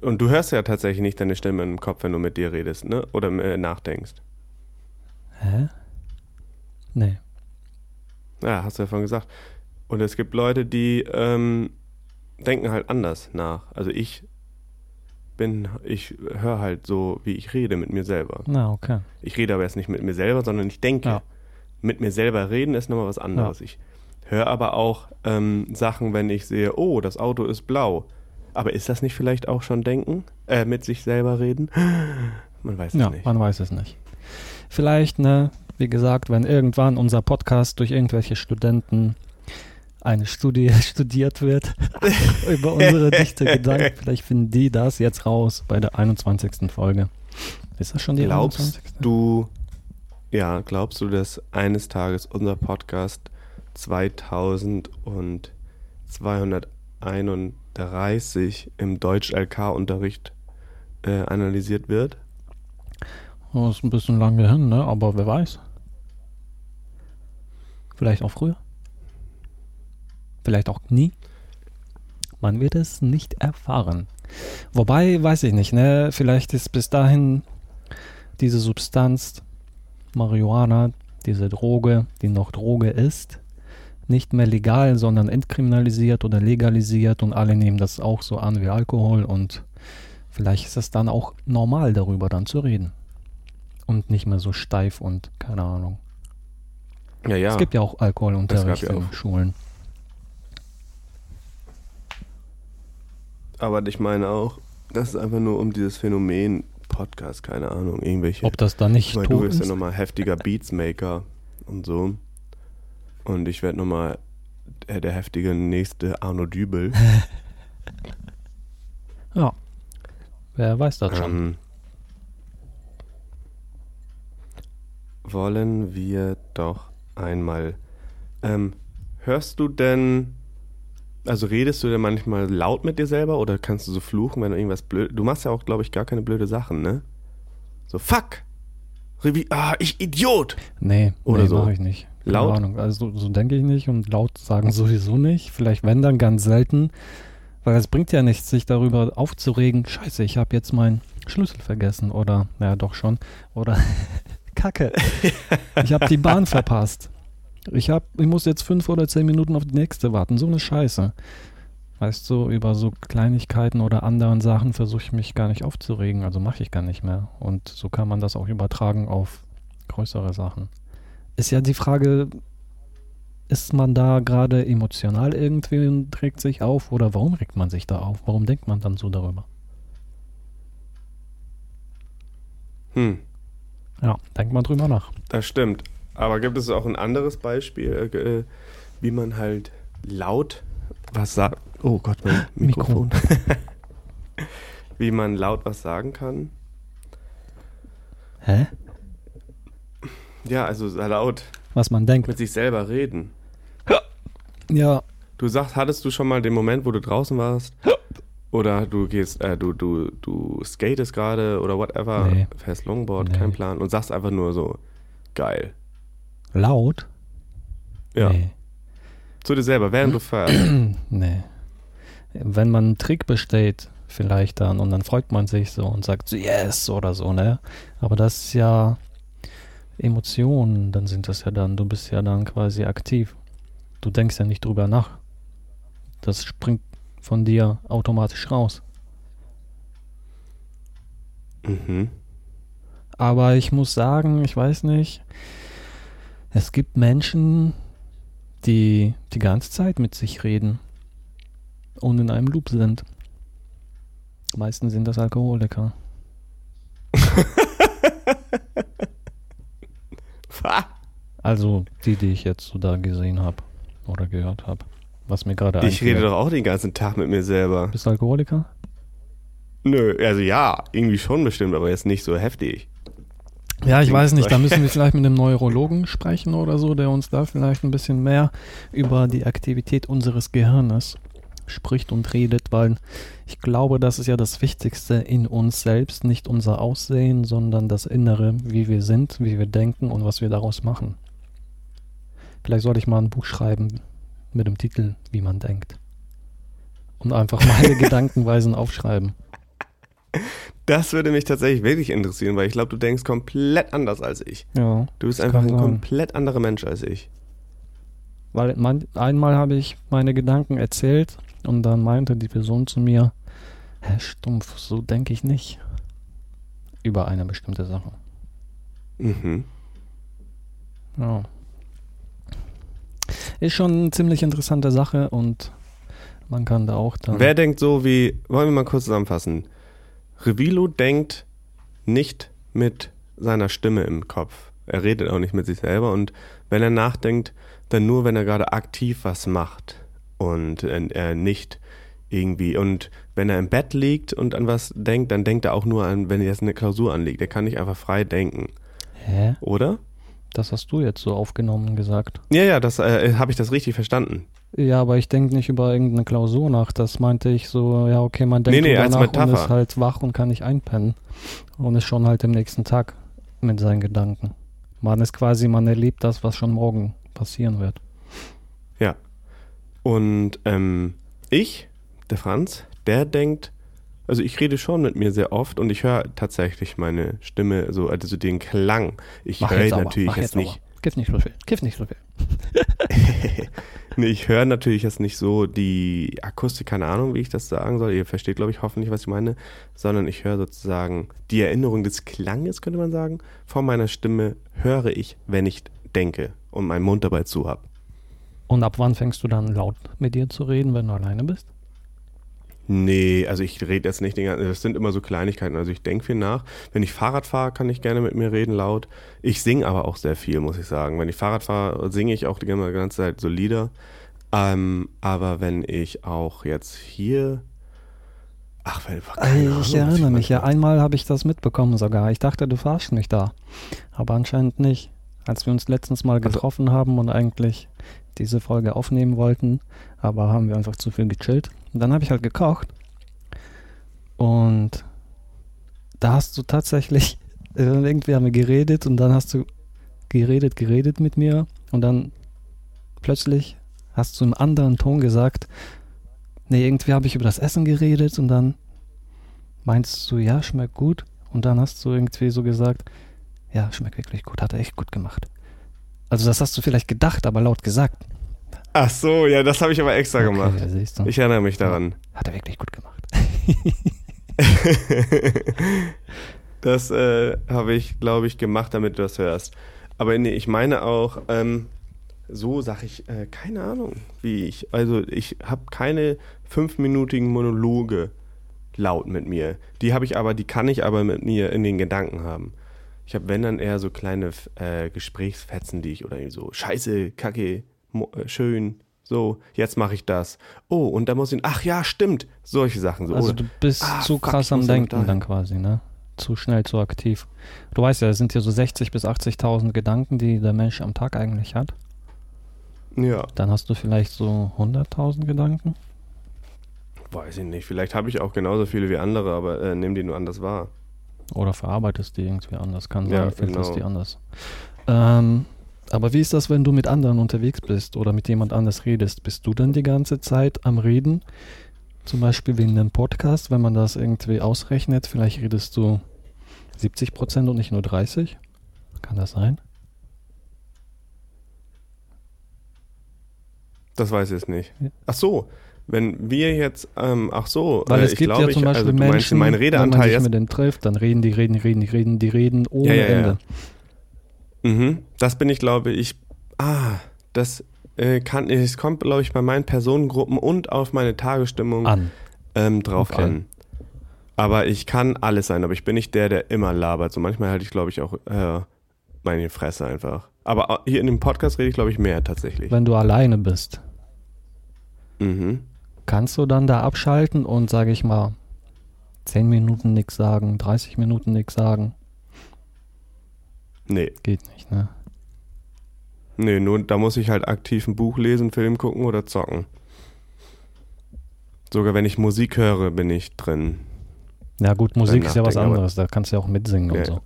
Speaker 6: und du hörst ja tatsächlich nicht deine Stimme im Kopf, wenn du mit dir redest, ne? Oder äh, nachdenkst.
Speaker 5: Hä? Nee.
Speaker 6: Ja, hast du ja vorhin gesagt. Und es gibt Leute, die ähm, denken halt anders nach. Also ich bin, ich höre halt so, wie ich rede mit mir selber.
Speaker 5: Na, okay.
Speaker 6: Ich rede aber jetzt nicht mit mir selber, sondern ich denke.
Speaker 5: Ja.
Speaker 6: Mit mir selber reden ist nochmal was anderes. Ich höre aber auch ähm, Sachen, wenn ich sehe, oh, das Auto ist blau. Aber ist das nicht vielleicht auch schon Denken? Äh, mit sich selber reden? Man weiß es
Speaker 5: Ja,
Speaker 6: nicht.
Speaker 5: man weiß es nicht. Vielleicht, ne, wie gesagt, wenn irgendwann unser Podcast durch irgendwelche Studenten eine Studie studiert wird über unsere dichte Gedanken, vielleicht finden die das jetzt raus bei der 21. Folge. Ist das schon die
Speaker 6: Glaubst
Speaker 5: 21.?
Speaker 6: du, ja, glaubst du, dass eines Tages unser Podcast 2231 im Deutsch-LK-Unterricht äh, analysiert wird?
Speaker 5: Oh, ist ein bisschen lange hin, ne? Aber wer weiß. Vielleicht auch früher. Vielleicht auch nie. Man wird es nicht erfahren. Wobei, weiß ich nicht, ne? Vielleicht ist bis dahin diese Substanz, Marihuana, diese Droge, die noch Droge ist, nicht mehr legal, sondern entkriminalisiert oder legalisiert und alle nehmen das auch so an wie Alkohol und vielleicht ist es dann auch normal darüber dann zu reden. Und nicht mehr so steif und keine Ahnung.
Speaker 6: Ja, ja.
Speaker 5: Es gibt ja auch Alkoholunterricht
Speaker 6: ja
Speaker 5: in. Schulen.
Speaker 6: Aber ich meine auch, das ist einfach nur um dieses Phänomen Podcast, keine Ahnung, irgendwelche.
Speaker 5: Ob das da nicht
Speaker 6: Weil du
Speaker 5: tot
Speaker 6: bist ja nochmal heftiger Beatsmaker und so. Und ich werde nochmal der, der heftige nächste Arno Dübel.
Speaker 5: Ja. Wer weiß das schon.
Speaker 6: ähm, wollen wir doch einmal. Ähm, hörst du denn. Also redest du denn manchmal laut mit dir selber oder kannst du so fluchen, wenn du irgendwas blöd. Du machst ja auch, glaube ich, gar keine blöde Sachen, ne? So, fuck! Revi ah, ich Idiot!
Speaker 5: Nee,
Speaker 6: Oder
Speaker 5: nee,
Speaker 6: so.
Speaker 5: mache ich nicht. Keine
Speaker 6: Laut?
Speaker 5: Ahnung. Also so, so denke ich nicht und laut sagen sowieso nicht. Vielleicht wenn dann ganz selten. Weil es bringt ja nichts, sich darüber aufzuregen. Scheiße, ich habe jetzt meinen Schlüssel vergessen. Oder, naja, doch schon. Oder, Kacke, ich habe die Bahn verpasst. Ich, hab, ich muss jetzt fünf oder zehn Minuten auf die nächste warten. So eine Scheiße. Weißt du, über so Kleinigkeiten oder anderen Sachen versuche ich mich gar nicht aufzuregen. Also mache ich gar nicht mehr. Und so kann man das auch übertragen auf größere Sachen. Ist ja die Frage, ist man da gerade emotional irgendwie und regt sich auf oder warum regt man sich da auf? Warum denkt man dann so darüber?
Speaker 6: Hm.
Speaker 5: Ja, denkt man drüber nach.
Speaker 6: Das stimmt. Aber gibt es auch ein anderes Beispiel, äh, äh, wie man halt laut was sagt? Oh Gott, mein
Speaker 5: Mikro.
Speaker 6: Mikrofon. wie man laut was sagen kann?
Speaker 5: Hä?
Speaker 6: Ja, also laut
Speaker 5: Was man denkt.
Speaker 6: mit sich selber reden.
Speaker 5: Ja,
Speaker 6: Du sagst, hattest du schon mal den Moment, wo du draußen warst? Oder du gehst, äh, du, du, du skatest gerade oder whatever,
Speaker 5: Nee.
Speaker 6: fährst Longboard,
Speaker 5: Nee.
Speaker 6: kein Plan und sagst einfach nur so, geil.
Speaker 5: Laut?
Speaker 6: Ja.
Speaker 5: Nee.
Speaker 6: Zu dir selber, während du fährst.
Speaker 5: nee. Wenn man einen Trick besteht, vielleicht dann, und dann freut man sich so und sagt yes oder so, ne? Aber das ist ja Emotionen, dann sind das ja dann, du bist ja dann quasi aktiv. Du denkst ja nicht drüber nach. Das springt von dir automatisch raus.
Speaker 6: Mhm.
Speaker 5: Aber ich muss sagen, ich weiß nicht, es gibt Menschen, die die ganze Zeit mit sich reden und in einem Loop sind. Meistens sind das Alkoholiker. Also die, die ich jetzt so da gesehen habe oder gehört habe. Was mir gerade
Speaker 6: Ich rede doch auch den ganzen Tag mit mir selber.
Speaker 5: Bist du Alkoholiker?
Speaker 6: Nö, also ja, irgendwie schon bestimmt, aber jetzt nicht so heftig.
Speaker 5: Ja, ich weiß nicht, da müssen wir vielleicht mit einem Neurologen sprechen oder so, der uns da vielleicht ein bisschen mehr über die Aktivität unseres Gehirnes spricht und redet, weil ich glaube, das ist ja das Wichtigste in uns selbst, nicht unser Aussehen, sondern das Innere, wie wir sind, wie wir denken und was wir daraus machen. Vielleicht sollte ich mal ein Buch schreiben mit dem Titel Wie man denkt. Und einfach meine Gedankenweisen aufschreiben.
Speaker 6: Das würde mich tatsächlich wirklich interessieren, weil ich glaube, du denkst komplett anders als ich.
Speaker 5: Ja.
Speaker 6: Du bist einfach ein
Speaker 5: sein.
Speaker 6: komplett anderer Mensch als ich.
Speaker 5: Weil man, einmal habe ich meine Gedanken erzählt und dann meinte die Person zu mir, Herr Stumpf, so denke ich nicht. Über eine bestimmte Sache.
Speaker 6: Mhm.
Speaker 5: Ja. Ist schon eine ziemlich interessante Sache und man kann da auch dann.
Speaker 6: Wer denkt so wie, wollen wir mal kurz zusammenfassen. Revilo denkt nicht mit seiner Stimme im Kopf. Er redet auch nicht mit sich selber und wenn er nachdenkt, dann nur, wenn er gerade aktiv was macht und er nicht irgendwie und wenn er im Bett liegt und an was denkt, dann denkt er auch nur an, wenn jetzt eine Klausur anliegt. Er kann nicht einfach frei denken,
Speaker 5: Hä?
Speaker 6: oder?
Speaker 5: Das hast du jetzt so aufgenommen gesagt.
Speaker 6: Ja, ja, das äh, habe ich das richtig verstanden.
Speaker 5: Ja, aber ich denke nicht über irgendeine Klausur nach. Das meinte ich so, ja, okay, man denkt
Speaker 6: Nee, nee,
Speaker 5: drüber
Speaker 6: als
Speaker 5: nach und ist halt wach und kann nicht einpennen. Und ist schon halt im nächsten Tag mit seinen Gedanken. Man ist quasi, man erlebt das, was schon morgen passieren wird.
Speaker 6: Und ähm, ich, der Franz, der denkt, also ich rede schon mit mir sehr oft und ich höre tatsächlich meine Stimme, so, also den Klang. Ich höre natürlich
Speaker 5: mach
Speaker 6: jetzt
Speaker 5: jetzt
Speaker 6: nicht.
Speaker 5: aber. Kiff nicht so viel. Kiff nicht so viel.
Speaker 6: nee, ich höre natürlich jetzt nicht so die Akustik, keine Ahnung, wie ich das sagen soll. Ihr versteht, glaube ich, hoffentlich, was ich meine, sondern ich höre sozusagen die Erinnerung des Klanges, könnte man sagen, von meiner Stimme höre ich, wenn ich denke und meinen Mund dabei zu habe.
Speaker 5: Und ab wann fängst du dann laut mit dir zu reden, wenn du alleine bist?
Speaker 6: Nee, also ich rede jetzt nicht den ganzen, das sind immer so Kleinigkeiten. Also ich denke viel nach. Wenn ich Fahrrad fahre, kann ich gerne mit mir reden laut. Ich singe aber auch sehr viel, muss ich sagen. Wenn ich Fahrrad fahre, singe ich auch die ganze Zeit so Lieder. Ähm, aber wenn ich auch jetzt hier, ach, wenn keine Ahnung,
Speaker 5: ich
Speaker 6: was
Speaker 5: erinnere mich, ja, einmal habe ich das mitbekommen sogar. Ich dachte, du verarschst mich da. Aber anscheinend nicht. Als wir uns letztens mal
Speaker 6: Also-
Speaker 5: getroffen haben und eigentlich diese Folge aufnehmen wollten, aber haben wir einfach zu viel gechillt. Und dann habe ich halt gekocht. Und da hast du tatsächlich, äh, irgendwie haben wir geredet und dann hast du geredet, geredet mit mir und dann plötzlich hast du im anderen Ton gesagt, nee, irgendwie habe ich über das Essen geredet und dann meinst du, ja, schmeckt gut. Und dann hast du irgendwie so gesagt, ja, schmeckt wirklich gut, hat er echt gut gemacht. Also das hast du vielleicht gedacht, aber laut gesagt.
Speaker 6: Ach so, ja, das habe ich aber extra gemacht.
Speaker 5: Okay, siehst du.
Speaker 6: Ich erinnere mich daran.
Speaker 5: Hat er wirklich gut gemacht.
Speaker 6: das äh, habe ich, glaube ich, gemacht, damit du das hörst. Aber nee, ich meine auch, ähm, so sage ich, äh, keine Ahnung, wie ich. Also ich habe keine fünfminütigen Monologe laut mit mir. Die habe ich aber, die kann ich aber mit mir in den Gedanken haben. Ich habe, wenn dann eher so kleine äh, Gesprächsfetzen, die ich oder irgendwie so, scheiße, kacke, äh, schön, so, jetzt mache ich das. Oh, und da muss ich, ach ja, stimmt, solche Sachen. So.
Speaker 5: Also du bist
Speaker 6: Ah,
Speaker 5: zu
Speaker 6: fuck,
Speaker 5: krass
Speaker 6: ich
Speaker 5: am Denken dann quasi, ne? Zu schnell, zu aktiv. Du weißt ja, es sind ja so 60.000 bis 80.000 Gedanken, die der Mensch am Tag eigentlich hat.
Speaker 6: ja.
Speaker 5: Dann hast du vielleicht so 100.000 Gedanken.
Speaker 6: Weiß ich nicht. Vielleicht habe ich auch genauso viele wie andere, aber äh, nehme die nur anders wahr.
Speaker 5: Oder verarbeitest die irgendwie anders, kann sein,
Speaker 6: Ja,
Speaker 5: filterst
Speaker 6: genau.
Speaker 5: die anders. Ähm, aber wie ist das, wenn du mit anderen unterwegs bist oder mit jemand anders redest? Bist du dann die ganze Zeit am Reden? Zum Beispiel wegen einem Podcast, wenn man das irgendwie ausrechnet, vielleicht redest du 70 Prozent und nicht nur 30? Kann das sein?
Speaker 6: Das weiß ich jetzt nicht. Ach so, wenn wir jetzt, ähm, ach so,
Speaker 5: Weil
Speaker 6: äh,
Speaker 5: es
Speaker 6: ich
Speaker 5: gibt
Speaker 6: glaube,
Speaker 5: ja zum
Speaker 6: ich,
Speaker 5: Beispiel
Speaker 6: also du meinst
Speaker 5: Menschen,
Speaker 6: mein
Speaker 5: wenn man sich mit denen trifft, dann reden die, reden, die reden, die reden, die reden ohne
Speaker 6: Ja, ja, ja.
Speaker 5: Ende.
Speaker 6: Mhm, das bin ich, glaube ich. Ah, das äh, kann, es kommt, glaube ich, bei meinen Personengruppen und auf meine Tagesstimmung
Speaker 5: An.
Speaker 6: ähm, drauf
Speaker 5: Okay.
Speaker 6: an. Aber ich kann alles sein, aber ich bin nicht der, der immer labert. So manchmal halte ich, glaube ich, auch äh, meine Fresse einfach. Aber hier in dem Podcast rede ich, glaube ich, mehr tatsächlich.
Speaker 5: Wenn du alleine bist,
Speaker 6: Mhm.
Speaker 5: Kannst du dann da abschalten und, sage ich mal, 10 Minuten nichts sagen, 30 Minuten nichts sagen?
Speaker 6: Nee.
Speaker 5: Geht nicht, ne?
Speaker 6: Nee, nur da muss ich halt aktiv ein Buch lesen, Film gucken oder zocken. Sogar wenn ich Musik höre, bin ich drin.
Speaker 5: Ja gut, Musik ist ja was anderes, da kannst du ja auch mitsingen
Speaker 6: Ja.
Speaker 5: und so.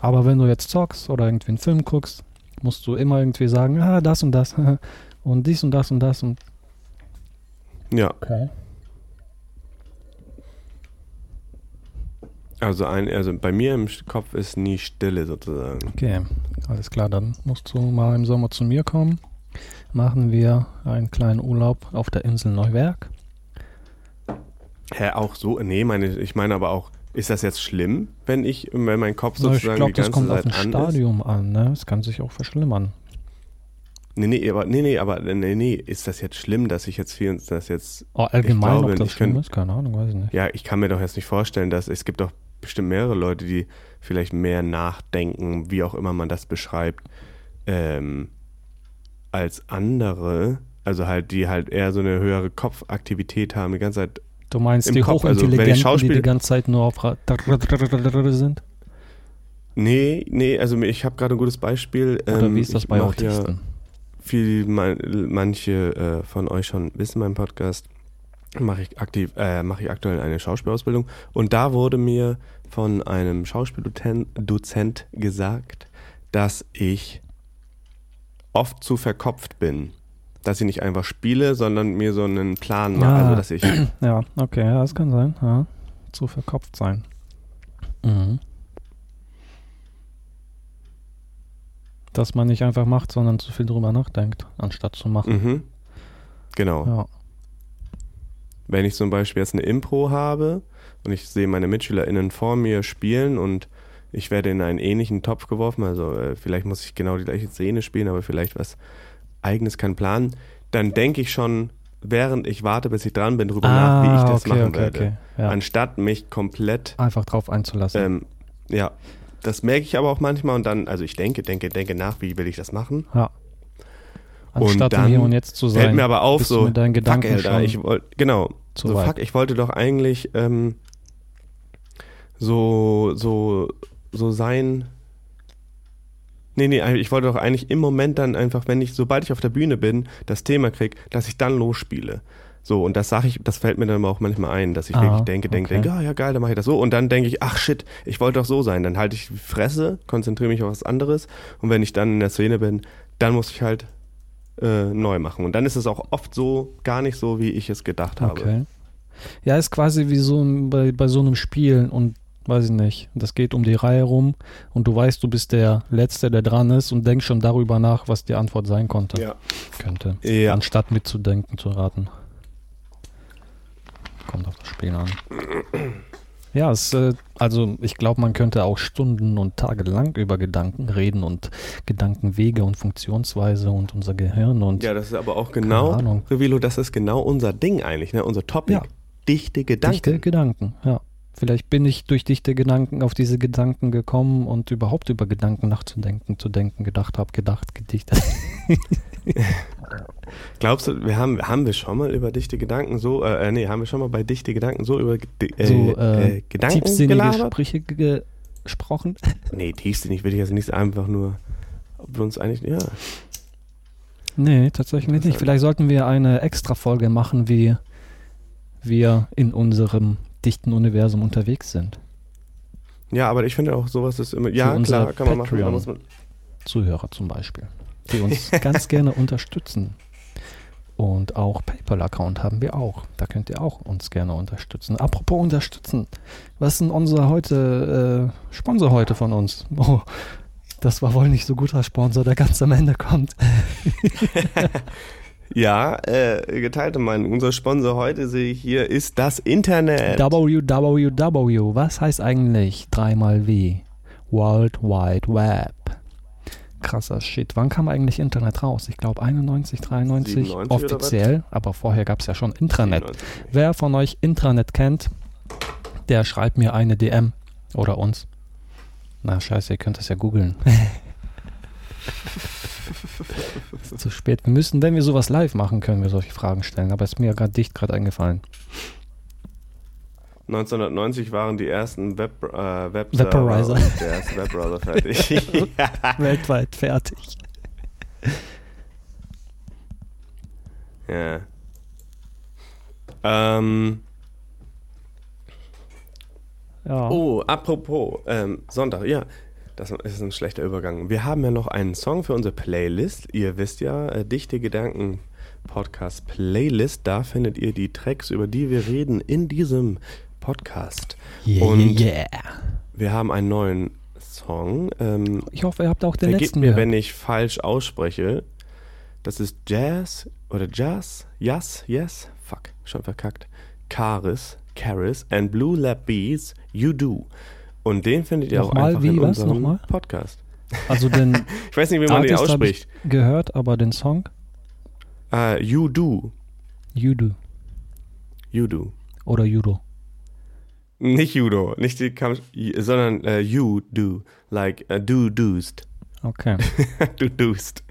Speaker 5: Aber wenn du jetzt zockst oder irgendwie einen Film guckst, musst du immer irgendwie sagen, ah, das und das und dies und das und das und
Speaker 6: Ja,
Speaker 5: okay.
Speaker 6: also, ein, also bei mir im Kopf ist nie Stille sozusagen.
Speaker 5: Okay, alles klar, dann musst du mal im Sommer zu mir kommen. Machen wir einen kleinen Urlaub auf der Insel Neuwerk.
Speaker 6: Hä, auch so? Nee, meine, ich meine aber auch, ist das jetzt schlimm, wenn ich, wenn mein Kopf
Speaker 5: So, ich
Speaker 6: sozusagen
Speaker 5: glaube,
Speaker 6: die
Speaker 5: das
Speaker 6: ganze
Speaker 5: kommt auf
Speaker 6: Zeit
Speaker 5: ein
Speaker 6: an
Speaker 5: Stadium an, ne? Es kann sich auch verschlimmern.
Speaker 6: Nee, nee, aber, nee, nee, aber, nee, nee, ist das jetzt schlimm, dass ich jetzt viel, das jetzt,
Speaker 5: Oh, allgemein,
Speaker 6: glaube,
Speaker 5: ob das
Speaker 6: ich
Speaker 5: schlimm ist, keine Ahnung, weiß ich nicht.
Speaker 6: ja, ich kann mir doch jetzt nicht vorstellen, dass, es gibt doch bestimmt mehrere Leute, die vielleicht mehr nachdenken, wie auch immer man das beschreibt, ähm, als andere, also halt, die halt eher so eine höhere Kopfaktivität haben, die ganze Zeit
Speaker 5: Du meinst
Speaker 6: Im
Speaker 5: die
Speaker 6: Kopf, also ich
Speaker 5: Hochintelligenten, die
Speaker 6: Schauspiel-
Speaker 5: die ganze Zeit nur auf sind?
Speaker 6: Nee, nee, also ich habe gerade ein gutes Beispiel.
Speaker 5: Oder
Speaker 6: Ähm,
Speaker 5: wie ist das
Speaker 6: ich
Speaker 5: bei Autisten?
Speaker 6: Man, manche äh, von euch schon wissen meinen Podcast, mache ich aktiv, äh, mache ich aktuell eine Schauspielausbildung und da wurde mir von einem Schauspieldozent Dozent gesagt, dass ich oft zu verkopft bin. Dass ich nicht einfach spiele, sondern mir so einen Plan mache.
Speaker 5: Ah.
Speaker 6: Also dass ich
Speaker 5: Ja, okay, ja, das kann sein. Ja. Zu verkopft sein. Mhm. Dass man nicht einfach macht, sondern zu viel drüber nachdenkt, anstatt zu machen.
Speaker 6: mhm, genau.
Speaker 5: Ja.
Speaker 6: wenn ich zum Beispiel jetzt eine Impro habe und ich sehe meine MitschülerInnen vor mir spielen und ich werde in einen ähnlichen Topf geworfen, also äh, vielleicht muss ich genau die gleiche Szene spielen, aber vielleicht was eigenes kann planen, dann denke ich schon, während ich warte, bis ich dran bin, drüber nach, wie ich das
Speaker 5: Ah, okay,
Speaker 6: machen
Speaker 5: okay,
Speaker 6: werde.
Speaker 5: okay. Ja.
Speaker 6: Anstatt mich komplett,
Speaker 5: Einfach drauf einzulassen.
Speaker 6: ähm, ja, das merke ich aber auch manchmal und dann, also ich denke, denke, denke nach, wie will ich das machen?
Speaker 5: ja. Anstatt
Speaker 6: dann
Speaker 5: im Hier und Jetzt zu sein.
Speaker 6: Fällt mir aber auf, so,
Speaker 5: mit deinen Gedanken
Speaker 6: fuck, Alter, ich wollte, genau, so,
Speaker 5: weit.
Speaker 6: fuck, ich wollte doch eigentlich ähm, so, so, so sein. Nee, nee, ich wollte doch eigentlich im Moment dann einfach, wenn ich, sobald ich auf der Bühne bin, das Thema krieg, dass ich dann losspiele. So, und das sage ich, das fällt mir dann aber auch manchmal ein, dass ich
Speaker 5: Ah,
Speaker 6: wirklich denke, denke,
Speaker 5: okay.
Speaker 6: denke, ah ja geil, dann mache ich das so. Und dann denke ich, ach shit, ich wollte doch so sein. Dann halte ich die Fresse, konzentriere mich auf was anderes. Und wenn ich dann in der Szene bin, dann muss ich halt äh, neu machen. Und dann ist es auch oft so, gar nicht so, wie ich es gedacht habe.
Speaker 5: Okay. Ja, ist quasi wie so bei, bei so einem Spiel und weiß ich nicht. Das geht um die Reihe rum und du weißt, du bist der Letzte, der dran ist und denkst schon darüber nach, was die Antwort sein konnte.
Speaker 6: Ja.
Speaker 5: Könnte.
Speaker 6: Ja.
Speaker 5: Anstatt mitzudenken, zu raten. Kommt auf das Spiel an. Ja, es, äh, also ich glaube, man könnte auch Stunden und Tage lang über Gedanken reden und Gedankenwege und Funktionsweise und unser Gehirn und
Speaker 6: Ja, das ist aber auch genau. Revilo, das ist genau unser Ding eigentlich, ne? unser Topic.
Speaker 5: Ja.
Speaker 6: Dichte Gedanken.
Speaker 5: Dichte Gedanken, ja. Vielleicht bin ich durch dichte Gedanken auf diese Gedanken gekommen und überhaupt über Gedanken nachzudenken, zu denken, gedacht habe, gedacht, gedichtet.
Speaker 6: Glaubst du, wir haben, haben wir schon mal über dichte Gedanken so, äh, äh, nee, haben wir schon mal bei dichte Gedanken so über äh,
Speaker 5: so äh,
Speaker 6: äh, Gedanken
Speaker 5: tiefsinnige
Speaker 6: gelabert?
Speaker 5: Sprüche ge gesprochen.
Speaker 6: Nee, tiefsinnig will ich jetzt nicht einfach nur, ob wir uns eigentlich, ja.
Speaker 5: Nee, tatsächlich nicht. Vielleicht sollten wir eine extra Folge machen, wie wir in unserem dichten Universum unterwegs sind.
Speaker 6: Ja, aber ich finde auch sowas ist immer, ja, klar, kann man machen.
Speaker 5: Zuhörer zum Beispiel, die uns ganz gerne unterstützen. Und auch PayPal-Account haben wir auch. Da könnt ihr auch uns gerne unterstützen. Apropos unterstützen, was ist denn unser heute, äh, Sponsor heute von uns? Oh, das war wohl nicht so guter Sponsor, der ganz am Ende kommt.
Speaker 6: ja, äh, geteilte Meinung. Unser Sponsor heute sehe ich hier ist das Internet.
Speaker 5: www, was heißt eigentlich dreimal W? World Wide Web. Krasser Shit. Wann kam eigentlich Internet raus? Ich glaube 91, 93
Speaker 6: 97 oder was?
Speaker 5: offiziell, aber vorher gab es ja schon Intranet.
Speaker 6: 97.
Speaker 5: Wer von euch Intranet kennt, der schreibt mir eine DM oder uns. Na scheiße, ihr könnt das ja googeln. Zu spät. Wir müssen, wenn wir sowas live machen, können wir solche Fragen stellen. Aber es ist mir gerade dicht gerade eingefallen.
Speaker 6: 1990 waren die ersten Web, äh, Web
Speaker 5: Vaporizer.
Speaker 6: und der erste Webbrowser fertig. ja.
Speaker 5: Weltweit fertig.
Speaker 6: ja. Ähm,
Speaker 5: Ja.
Speaker 6: oh, apropos, ähm, Sonntag, ja. Das ist ein schlechter Übergang. Wir haben ja noch einen Song für unsere Playlist. Ihr wisst ja, äh, Dichte Gedanken Podcast Playlist. Da findet ihr die Tracks, über die wir reden in diesem Podcast.
Speaker 5: Yeah,
Speaker 6: Und
Speaker 5: yeah.
Speaker 6: wir haben einen neuen Song. Ähm,
Speaker 5: Ich hoffe, ihr habt auch den letzten
Speaker 6: mir,
Speaker 5: gehört.
Speaker 6: wenn ich falsch ausspreche. Das ist Jazz oder Jazz, Yes, Yes, fuck, schon verkackt. Karis, Karis and Blue Lab Beats, You Do. Und den findet ihr auch
Speaker 5: Nochmal,
Speaker 6: einfach
Speaker 5: wie,
Speaker 6: in
Speaker 5: was?
Speaker 6: unserem
Speaker 5: Nochmal?
Speaker 6: Podcast.
Speaker 5: Also den
Speaker 6: Ich weiß nicht, wie man den
Speaker 5: Artist ich
Speaker 6: ausspricht.
Speaker 5: gehört, aber den Song
Speaker 6: Äh, you Do,
Speaker 5: You Do
Speaker 6: You Do.
Speaker 5: oder Judo.
Speaker 6: Nicht Judo, nicht die Kampf, sondern äh, You Do, like uh, Do Dost.
Speaker 5: Okay.
Speaker 6: du Dost.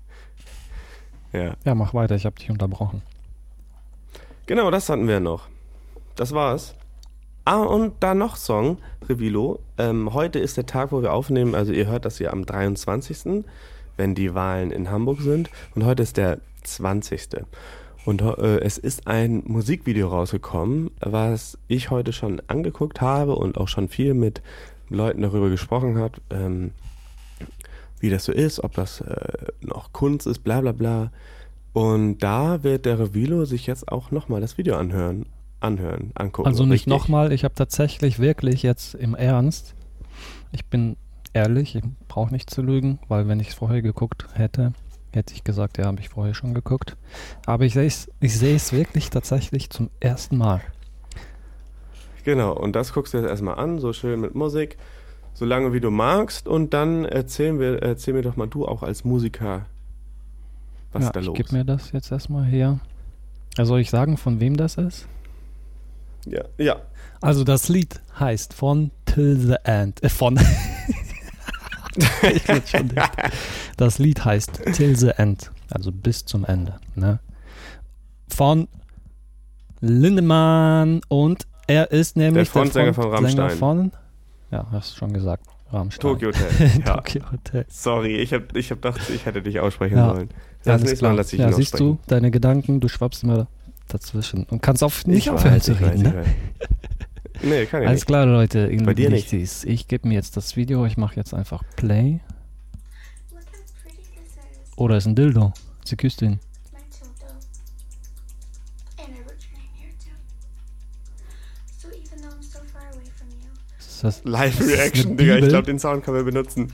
Speaker 6: Ja.
Speaker 5: Ja, mach weiter, ich habe dich unterbrochen.
Speaker 6: Genau, das hatten wir noch. Das war's. Ah, und da noch Song, Revilo. Ähm, heute ist der Tag, wo wir aufnehmen. Also ihr hört das ja am 23., wenn die Wahlen in Hamburg sind. Und heute ist der 20. Und äh, es ist ein Musikvideo rausgekommen, was ich heute schon angeguckt habe und auch schon viel mit Leuten darüber gesprochen hat, ähm, wie das so ist, ob das äh, noch Kunst ist, bla bla bla. Und da wird der Revilo sich jetzt auch nochmal das Video anhören, anhören, angucken.
Speaker 5: Also nicht nochmal, ich habe tatsächlich wirklich jetzt im Ernst, ich bin ehrlich, ich brauche nicht zu lügen, weil wenn ich es vorher geguckt hätte, hätte ich gesagt, ja, habe ich vorher schon geguckt. Aber ich sehe es ich sehe es wirklich tatsächlich zum ersten Mal.
Speaker 6: Genau, und das guckst du jetzt erstmal an, so schön mit Musik, so lange wie du magst. Und dann erzählen wir, erzähl mir doch mal du auch als Musiker, was
Speaker 5: ja,
Speaker 6: ist da
Speaker 5: ich
Speaker 6: los?
Speaker 5: gebe mir das jetzt erstmal her. Also soll ich sagen, von wem das ist?
Speaker 6: ja, ja,
Speaker 5: Also das Lied heißt von Till the End. Äh, von. ich bin schon dicht. Das Lied heißt Till the End. Also bis zum Ende. Ne? Von Lindemann und er ist nämlich
Speaker 6: Frontsänger von
Speaker 5: Sänger
Speaker 6: Rammstein.
Speaker 5: von. Ja, hast du schon gesagt. Rammstein.
Speaker 6: Tokyo Hotel. ja.
Speaker 5: Tokyo Hotel.
Speaker 6: Sorry, ich habe ich hab gedacht, ich hätte dich aussprechen
Speaker 5: Ja.
Speaker 6: sollen. Das
Speaker 5: Alles
Speaker 6: nächste Mal
Speaker 5: klar.
Speaker 6: lasse ich
Speaker 5: ja, siehst du, deine Gedanken, du schwappst immer dazwischen und kannst auf nicht
Speaker 6: Ich
Speaker 5: aufhören zu reden. Ne?
Speaker 6: Nee, kann ich
Speaker 5: Alles
Speaker 6: nicht.
Speaker 5: klar, Leute. ihr
Speaker 6: Bei dir nicht.
Speaker 5: Dichtis. Ich gebe mir jetzt das Video. Ich mache jetzt einfach Play. Oder ist ein Dildo. Sie küsst ihn. Ist das,
Speaker 6: Live-Reaction,
Speaker 5: eine
Speaker 6: Digga, ich glaube, den Sound können wir benutzen.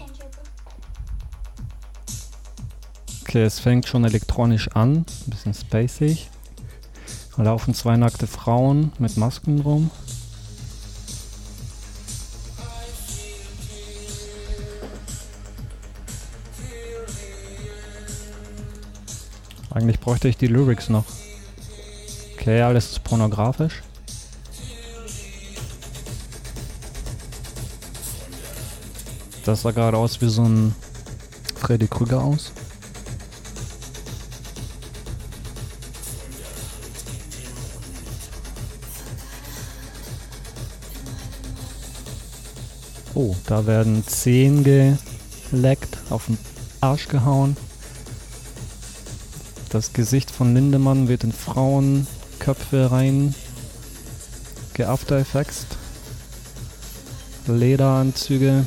Speaker 5: okay, es fängt schon elektronisch an. Ein bisschen spacig. Da laufen zwei nackte Frauen mit Masken rum. Eigentlich bräuchte ich die Lyrics noch. Okay, alles ist pornografisch. Das sah gerade aus wie so ein Freddy Krüger aus. Oh, da werden Zehen geleckt, auf den Arsch gehauen. Das Gesicht von Lindemann wird in Frauenköpfe rein geafter Effects. Lederanzüge.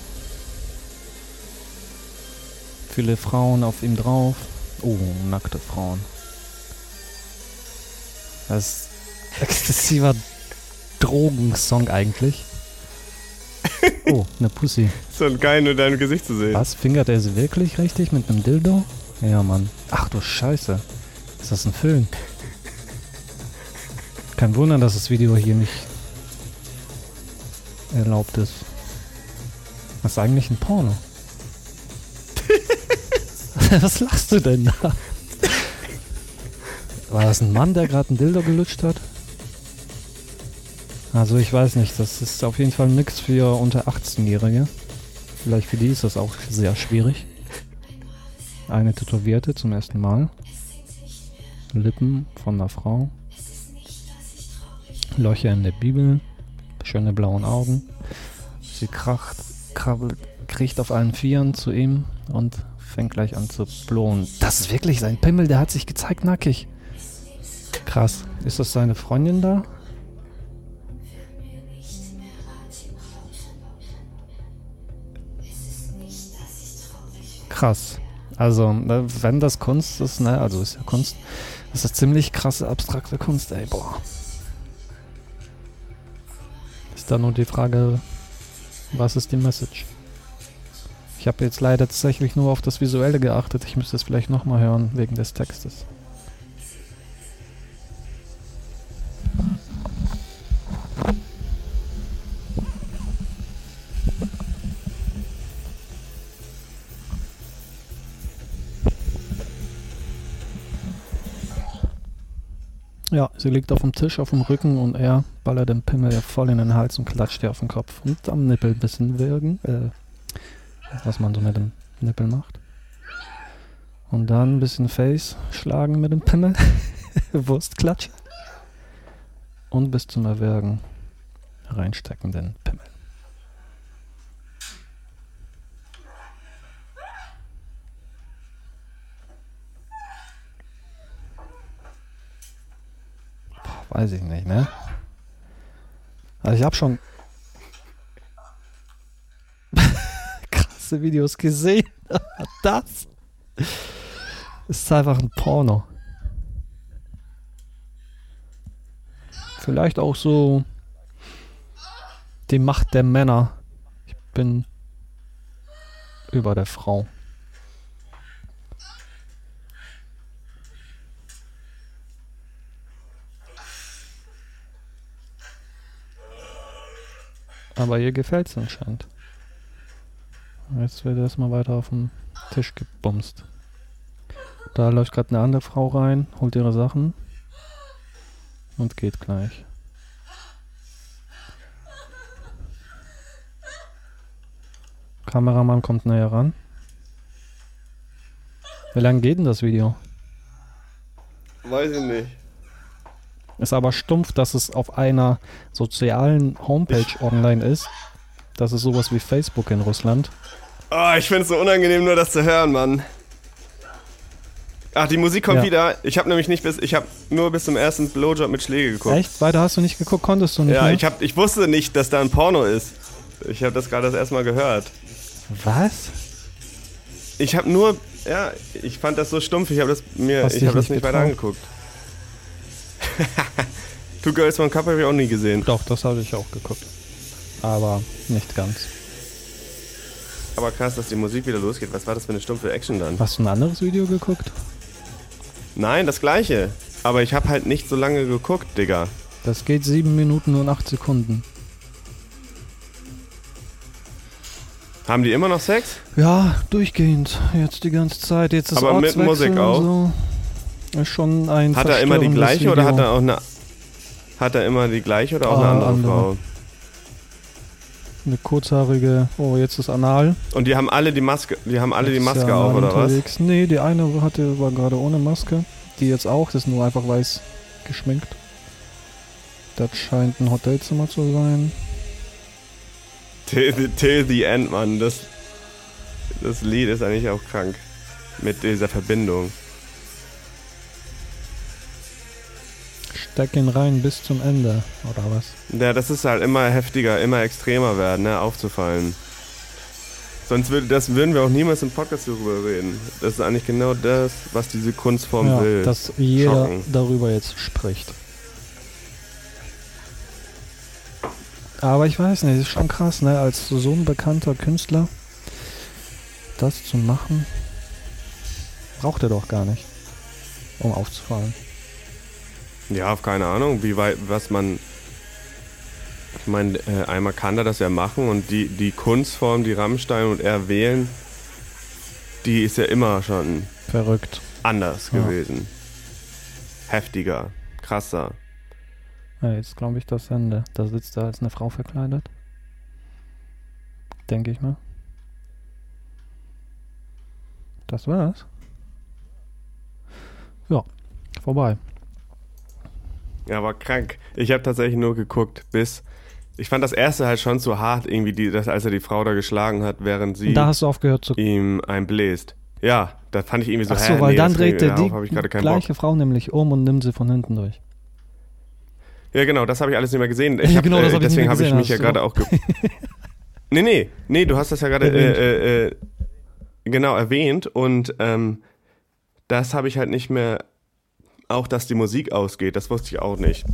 Speaker 5: Viele Frauen auf ihm drauf. Oh, nackte Frauen. Das ist exzessiver Drogensong eigentlich. Oh, eine Pussy.
Speaker 6: So geil, nur dein Gesicht zu sehen.
Speaker 5: Was? Fingert er sie wirklich richtig mit einem Dildo? Ja, Mann. Ach du Scheiße. Ist das ein Film? Kein Wunder, dass das Video hier nicht erlaubt ist. Das ist eigentlich ein Porno. Was lachst du denn da? War das ein Mann, der gerade ein Dildo gelutscht hat? Also ich weiß nicht, das ist auf jeden Fall nix für unter 18-Jährige. Vielleicht für die ist das auch sehr schwierig. Eine Tätowierte zum ersten Mal. Lippen von einer Frau. Löcher in der Bibel. Schöne blauen Augen. Sie kracht, krabbelt, kriecht auf allen Vieren zu ihm und fängt gleich an zu blohen. Das ist wirklich sein Pimmel, der hat sich gezeigt nackig. Krass. Ist das seine Freundin da? Krass. Also, ne, wenn das Kunst ist, ne, also ist ja Kunst, ist das ziemlich krasse abstrakte Kunst, ey, boah. Ist da nur die Frage, was ist die Message? Ich habe jetzt leider tatsächlich nur auf das Visuelle geachtet. Ich müsste es vielleicht nochmal hören, wegen des Textes. Ja, sie liegt auf dem Tisch auf dem Rücken und er ballert den Pimmel ihr voll in den Hals und klatscht ihr auf den Kopf. Und am Nippel ein bisschen wirken, äh, was man so mit dem Nippel macht. Und dann ein bisschen Face schlagen mit dem Pimmel. Wurstklatsch. Und bis zum Erwürgen reinstecken den Pimmel. Weiß ich nicht, ne? Also ich habe schon krasse Videos gesehen. das ist einfach ein Porno. Vielleicht auch so die Macht der Männer. Ich bin über der Frau. Aber ihr gefällt's anscheinend. Jetzt wird erstmal weiter auf den Tisch gebumst. Da läuft gerade eine andere Frau rein, holt ihre Sachen und geht gleich. Kameramann kommt näher ran. Wie lange geht denn das Video?
Speaker 6: Weiß ich nicht.
Speaker 5: Ist aber stumpf, dass es auf einer sozialen Homepage online ist. Das ist sowas wie Facebook in Russland.
Speaker 6: Oh, ich finde es so unangenehm, nur das zu hören, Mann. Ach, die Musik kommt
Speaker 5: Ja.
Speaker 6: wieder. Ich habe nämlich nicht bis, ich habe nur bis zum ersten Blowjob mit Schläge geguckt.
Speaker 5: Echt? Weiter hast du nicht geguckt? Konntest du nicht
Speaker 6: Ja,
Speaker 5: mehr?
Speaker 6: ich, hab, ich wusste nicht, dass da ein Porno ist. Ich habe das gerade das erste Mal gehört.
Speaker 5: Was?
Speaker 6: Ich habe nur, ja, ich fand das so stumpf. Ich habe das mir,
Speaker 5: Hast
Speaker 6: ich habe das
Speaker 5: nicht
Speaker 6: nicht weiter
Speaker 5: getraut?
Speaker 6: angeguckt. Two Girls One Cup habe ich auch nie gesehen.
Speaker 5: Doch, das habe ich auch geguckt. Aber nicht ganz.
Speaker 6: Aber krass, dass die Musik wieder losgeht. Was war das für eine stumpfe Action dann?
Speaker 5: Hast du ein anderes Video geguckt?
Speaker 6: Nein, das gleiche. Aber ich habe halt nicht so lange geguckt, Digga.
Speaker 5: Das geht 7 Minuten und 8 Sekunden.
Speaker 6: Haben die immer noch Sex?
Speaker 5: Ja, durchgehend. Jetzt die ganze Zeit. Jetzt ist
Speaker 6: Aber mit Musik auch?
Speaker 5: So. Ist schon ein
Speaker 6: Hat er immer die gleiche oder
Speaker 5: Video.
Speaker 6: hat er auch eine. Hat er immer die gleiche oder auch
Speaker 5: Ah,
Speaker 6: eine andere,
Speaker 5: andere.
Speaker 6: Frau?
Speaker 5: Eine kurzhaarige. Oh, jetzt ist Anal.
Speaker 6: Und die haben alle die Maske, die haben alle die
Speaker 5: Jetzt
Speaker 6: Maske auf, oder was?
Speaker 5: unterwegs. Nee, die eine hatte, war gerade ohne Maske. Die jetzt auch. Das ist nur einfach weiß geschminkt. Das scheint ein Hotelzimmer zu sein.
Speaker 6: Till, the- till the end, Mann. Das, das Lied ist eigentlich auch krank. Mit dieser Verbindung.
Speaker 5: Steck ihn rein bis zum Ende. Oder was?
Speaker 6: Ja, das ist halt immer heftiger, immer extremer werden, ne, aufzufallen. Sonst würde, das würden wir auch niemals im Podcast darüber reden. Das ist eigentlich genau das, was diese Kunstform
Speaker 5: ja,
Speaker 6: will.
Speaker 5: dass jeder
Speaker 6: Schocken.
Speaker 5: darüber jetzt spricht. Aber ich weiß nicht, ist schon krass, ne? Als so ein bekannter Künstler das zu machen, braucht er doch gar nicht, um aufzufallen.
Speaker 6: Ja, auf keine Ahnung, wie weit, was man. Ich meine, äh, einmal kann er das ja machen und die, die Kunstform, die Rammstein und er wählen, die ist ja immer schon
Speaker 5: Verrückt.
Speaker 6: anders
Speaker 5: Ja.
Speaker 6: gewesen. Heftiger, krasser.
Speaker 5: Ja, jetzt glaube ich das Ende. Da sitzt er als eine Frau verkleidet. Denke ich mal. Das war's. ja, vorbei.
Speaker 6: Ja, war krank. Ich habe tatsächlich nur geguckt, bis. Ich fand das erste halt schon zu hart, irgendwie, die, dass, als er die Frau da geschlagen hat, während sie
Speaker 5: Da hast du aufgehört zu.
Speaker 6: ihm einen bläst. Ja, das fand ich irgendwie so,
Speaker 5: Ach so,
Speaker 6: hä,
Speaker 5: weil
Speaker 6: nee,
Speaker 5: dann
Speaker 6: das-
Speaker 5: dreht er die gleiche
Speaker 6: Bock.
Speaker 5: Frau nämlich um und nimmt sie von hinten durch.
Speaker 6: Ja, genau, das habe ich alles nicht mehr gesehen. Ich
Speaker 5: Ja,
Speaker 6: hab,
Speaker 5: genau, das
Speaker 6: äh,
Speaker 5: hab ich
Speaker 6: deswegen habe ich mich ja gerade auch. Ge nee, nee, nee, du hast das ja gerade äh, äh, genau erwähnt und ähm, das habe ich halt nicht mehr. Auch, dass die Musik ausgeht, das wusste ich auch nicht.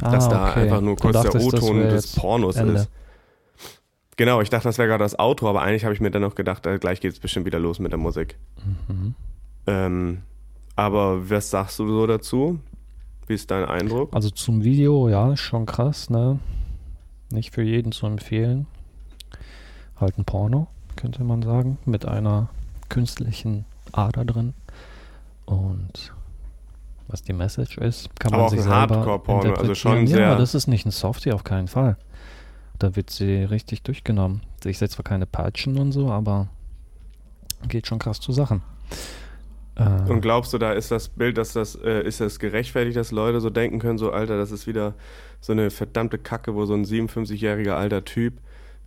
Speaker 6: dass da
Speaker 5: Ah, okay.
Speaker 6: einfach nur kurz der
Speaker 5: dachtest, das
Speaker 6: O-Ton des Pornos
Speaker 5: Ende.
Speaker 6: ist. Genau, ich dachte, das wäre gerade das Outro, aber eigentlich habe ich mir dann noch gedacht, äh, gleich geht es bestimmt wieder los mit der Musik.
Speaker 5: Mhm.
Speaker 6: Ähm, aber was sagst du so dazu? Wie ist dein Eindruck?
Speaker 5: Also zum Video, ja, schon krass, ne? Nicht für jeden zu empfehlen. Halt ein Porno, könnte man sagen, mit einer künstlichen Ader drin. Und was die Message ist, kann
Speaker 6: Aber
Speaker 5: man
Speaker 6: auch
Speaker 5: sich
Speaker 6: ein Hardcore-Porno, also schon
Speaker 5: interpretieren. Ja,
Speaker 6: sehr-
Speaker 5: das ist nicht ein Softie, auf keinen Fall. Da wird sie richtig durchgenommen. Ich sehe zwar keine Peitschen und so, aber geht schon krass zu Sachen. Äh,
Speaker 6: Und glaubst du, da ist das Bild, dass das, äh, ist das gerechtfertigt, dass Leute so denken können, so Alter, das ist wieder so eine verdammte Kacke, wo so ein 57-jähriger alter Typ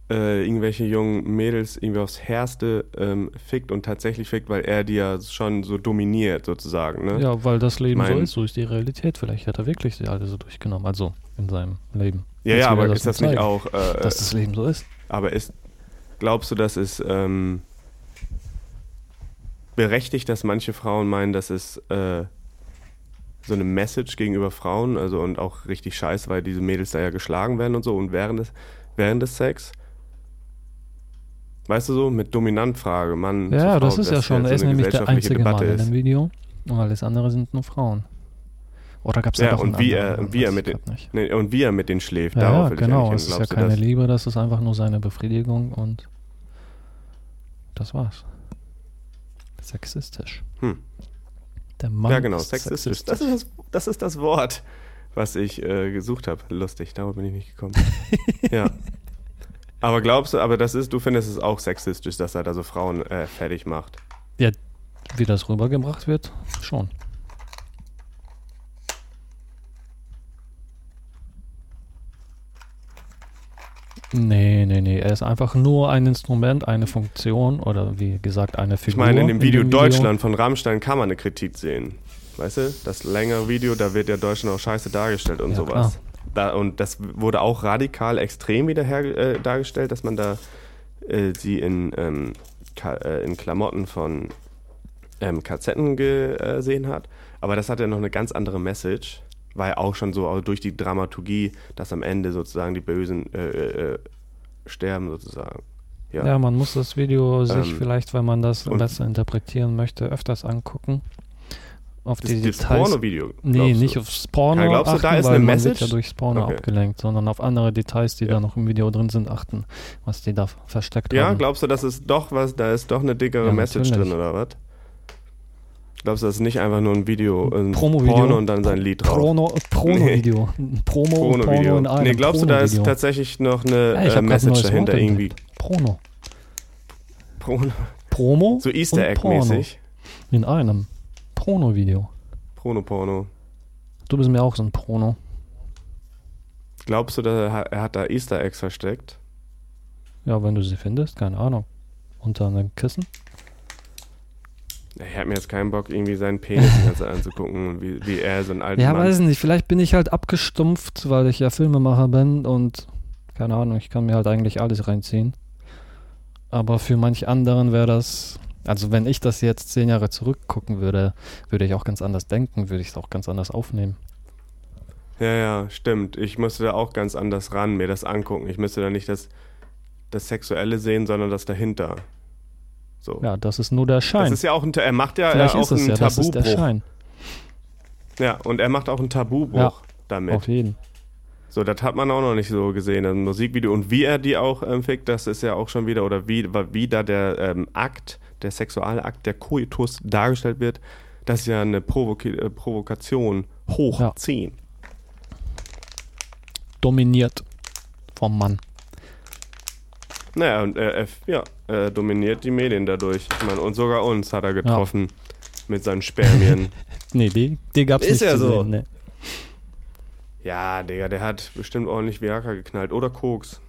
Speaker 6: äh, irgendwelche jungen Mädels irgendwie aufs Herste ähm, fickt und tatsächlich fickt, weil er die ja schon so dominiert, sozusagen, ne?
Speaker 5: Ja, weil das Leben so
Speaker 6: Mein-
Speaker 5: ist, so ist die Realität. Vielleicht hat er wirklich sie alle so durchgenommen, also in seinem Leben.
Speaker 6: Ja, ja,
Speaker 5: er
Speaker 6: aber ist
Speaker 5: nur
Speaker 6: das nicht
Speaker 5: zeigen,
Speaker 6: auch, äh,
Speaker 5: Dass das Leben so ist.
Speaker 6: aber ist, glaubst du, das ist ähm, berechtigt, dass manche Frauen meinen, das ist äh, so eine Message gegenüber Frauen, also und auch richtig scheiße, weil diese Mädels da ja geschlagen werden und so und während des, während des Sex? Weißt du so, mit Dominantfrage, Mann.
Speaker 5: Ja,
Speaker 6: Frau,
Speaker 5: das ist ja schon. Er ist
Speaker 6: so
Speaker 5: nämlich der einzige Mann in dem Video. Und alles andere sind nur Frauen. Oder gab es
Speaker 6: Ja,
Speaker 5: ja,
Speaker 6: und wie
Speaker 5: anderen,
Speaker 6: er, und wie er mit den, nee, und wie er mit denen schläft,
Speaker 5: Ja,
Speaker 6: darauf
Speaker 5: ja genau. Es ist ja keine
Speaker 6: das?
Speaker 5: Liebe, das ist einfach nur seine Befriedigung und das war's. Sexistisch.
Speaker 6: Hm.
Speaker 5: Der Mann
Speaker 6: Ja, genau,
Speaker 5: ist
Speaker 6: sexistisch. Das ist das, das ist das Wort, was ich äh, gesucht habe. Lustig, darauf bin ich nicht gekommen. ja. Aber glaubst du, aber das ist, du findest es auch sexistisch, dass er da so Frauen äh, fertig macht?
Speaker 5: Ja, wie das rübergebracht wird, schon. Nee, nee, nee. Er ist einfach nur ein Instrument, eine Funktion oder wie gesagt eine Figur.
Speaker 6: Ich meine, in dem Video Deutschland von Rammstein kann man eine Kritik sehen. Weißt du, das längere Video, da wird ja Deutschland auch scheiße dargestellt und
Speaker 5: Ja,
Speaker 6: sowas. Da, und das wurde auch radikal extrem wieder her, äh, dargestellt, dass man da äh, sie in, ähm, äh, in Klamotten von ähm, KZen gesehen hat. Aber das hat ja noch eine ganz andere Message. Ja auch schon so auch durch die Dramaturgie, dass am Ende sozusagen die Bösen äh, äh, sterben, sozusagen. Ja.
Speaker 5: Ja, man muss das Video sich
Speaker 6: Ähm,
Speaker 5: vielleicht, wenn man das besser interpretieren möchte, öfters angucken. Auf
Speaker 6: das,
Speaker 5: die
Speaker 6: das
Speaker 5: Details.
Speaker 6: Porno-Video.
Speaker 5: Nee, nicht aufs Porno
Speaker 6: Ja, glaubst du,
Speaker 5: achten,
Speaker 6: da ist eine Message?
Speaker 5: ja durchs Porno
Speaker 6: Okay.
Speaker 5: abgelenkt, sondern auf andere Details, die
Speaker 6: Ja.
Speaker 5: da noch im Video drin sind, achten, was die da versteckt
Speaker 6: Ja,
Speaker 5: haben.
Speaker 6: glaubst du, das ist doch was, da ist doch eine dickere
Speaker 5: Ja,
Speaker 6: Message
Speaker 5: natürlich.
Speaker 6: drin, oder was? Glaubst du, das ist nicht einfach nur ein Video, ein
Speaker 5: Promo-Video.
Speaker 6: Porno und dann sein Lied drauf?
Speaker 5: Prono, Prono-Video. Ein Promo, Porno
Speaker 6: Porno-Video.
Speaker 5: in einem
Speaker 6: Nee, glaubst du, da ist tatsächlich noch eine
Speaker 5: Ja,
Speaker 6: äh, Message dahinter irgendwie?
Speaker 5: Prono.
Speaker 6: Prono.
Speaker 5: Promo
Speaker 6: So Easter
Speaker 5: und.
Speaker 6: Egg-mäßig.
Speaker 5: In einem. Prono-Video.
Speaker 6: Prono-Porno.
Speaker 5: Du bist mir auch so ein Prono.
Speaker 6: Glaubst du, da, er hat- hat da Easter Eggs versteckt?
Speaker 5: Ja, wenn du sie findest, keine Ahnung. Unter einem Kissen?
Speaker 6: Ich hab mir jetzt keinen Bock, irgendwie seinen Penis die ganze Zeit anzugucken und wie, wie er so ein alter
Speaker 5: Ja,
Speaker 6: Mann.
Speaker 5: weiß nicht. Vielleicht bin ich halt abgestumpft, weil ich ja Filmemacher bin und keine Ahnung, ich kann mir halt eigentlich alles reinziehen. Aber für manch anderen wäre das, also wenn ich das jetzt zehn Jahre zurückgucken würde, würde ich auch ganz anders denken, würde ich es auch ganz anders aufnehmen.
Speaker 6: Ja, ja, stimmt. Ich musste da auch ganz anders ran, mir das angucken. Ich müsste da nicht das, das Sexuelle sehen, sondern das dahinter. So.
Speaker 5: Ja, das ist nur der Schein.
Speaker 6: Das ist ja auch ein, er macht ja,
Speaker 5: Vielleicht
Speaker 6: ja auch
Speaker 5: ist
Speaker 6: einen
Speaker 5: ja, das ist der
Speaker 6: Tabubruch.
Speaker 5: Schein.
Speaker 6: Ja, und er macht auch einen Tabubruch
Speaker 5: Ja,
Speaker 6: damit.
Speaker 5: Auf jeden.
Speaker 6: So, das hat man auch noch nicht so gesehen im Musikvideo. Und wie er die auch ähm, fickt, das ist ja auch schon wieder, oder wie, wie da der ähm, Akt, der sexuelle Akt, der Koitus dargestellt wird, das ist ja eine Provoki äh, Provokation hoch
Speaker 5: Ja.
Speaker 6: 10.
Speaker 5: Dominiert vom Mann.
Speaker 6: Naja, und er, er, ja, er dominiert die Medien dadurch. Ich meine, und sogar uns hat er getroffen mit seinen Spermien.
Speaker 5: Nee, die, die gab's
Speaker 6: Ist
Speaker 5: nicht
Speaker 6: ja
Speaker 5: zu
Speaker 6: so.
Speaker 5: sehen. Nee.
Speaker 6: Ja, Digga, der hat bestimmt ordentlich Viagra geknallt. Oder Koks.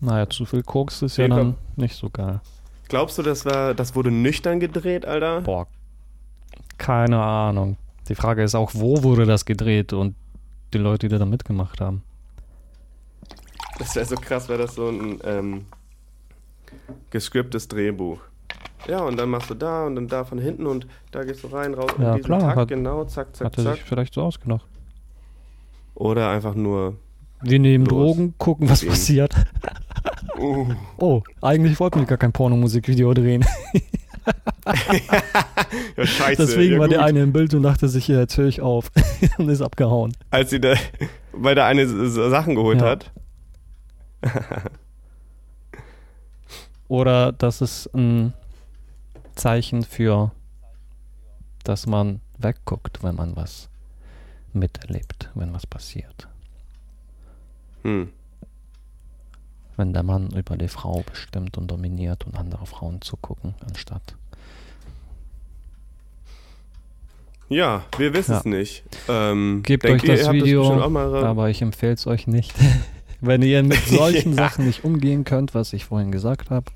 Speaker 5: Naja, zu viel Koks ist
Speaker 6: Nee,
Speaker 5: ja dann nicht so geil.
Speaker 6: Glaubst du, das, war, das wurde nüchtern gedreht, Alter?
Speaker 5: Boah, keine Ahnung. Die Frage ist auch, wo wurde das gedreht und die Leute, die da mitgemacht haben.
Speaker 6: Das wäre so krass, wäre das so ein ähm, gescriptes Drehbuch. Ja, und dann machst du da und dann da von hinten und da gehst du rein, raus
Speaker 5: Ja,
Speaker 6: in diesen
Speaker 5: klar,
Speaker 6: Takt,
Speaker 5: hat-
Speaker 6: genau, zack, zack,
Speaker 5: Hat er
Speaker 6: zack.
Speaker 5: sich vielleicht so ausgedacht.
Speaker 6: Oder einfach nur,
Speaker 5: Wir nehmen. Drogen, gucken, was passiert.
Speaker 6: Uh,
Speaker 5: Oh, eigentlich wollten wir gar kein Pornomusikvideo drehen.
Speaker 6: ja, scheiße.
Speaker 5: Deswegen
Speaker 6: ja,
Speaker 5: war der
Speaker 6: gut.
Speaker 5: eine im Bild und dachte sich, ja, jetzt höre ich auf. und ist abgehauen.
Speaker 6: Als sie da, weil der eine Sachen geholt
Speaker 5: Ja.
Speaker 6: hat.
Speaker 5: Oder das ist ein Zeichen für, dass man wegguckt, wenn man was miterlebt, wenn was passiert.
Speaker 6: Hm.
Speaker 5: Wenn der Mann über die Frau bestimmt und dominiert und andere Frauen zugucken, anstatt.
Speaker 6: Ja, wir wissen
Speaker 5: Ja.
Speaker 6: es nicht. Ähm,
Speaker 5: Gebt euch das
Speaker 6: ihr
Speaker 5: Video,
Speaker 6: auch mal,
Speaker 5: aber ich empfehle es euch nicht. wenn ihr mit solchen
Speaker 6: Ja.
Speaker 5: Sachen nicht umgehen könnt, was ich vorhin gesagt habe.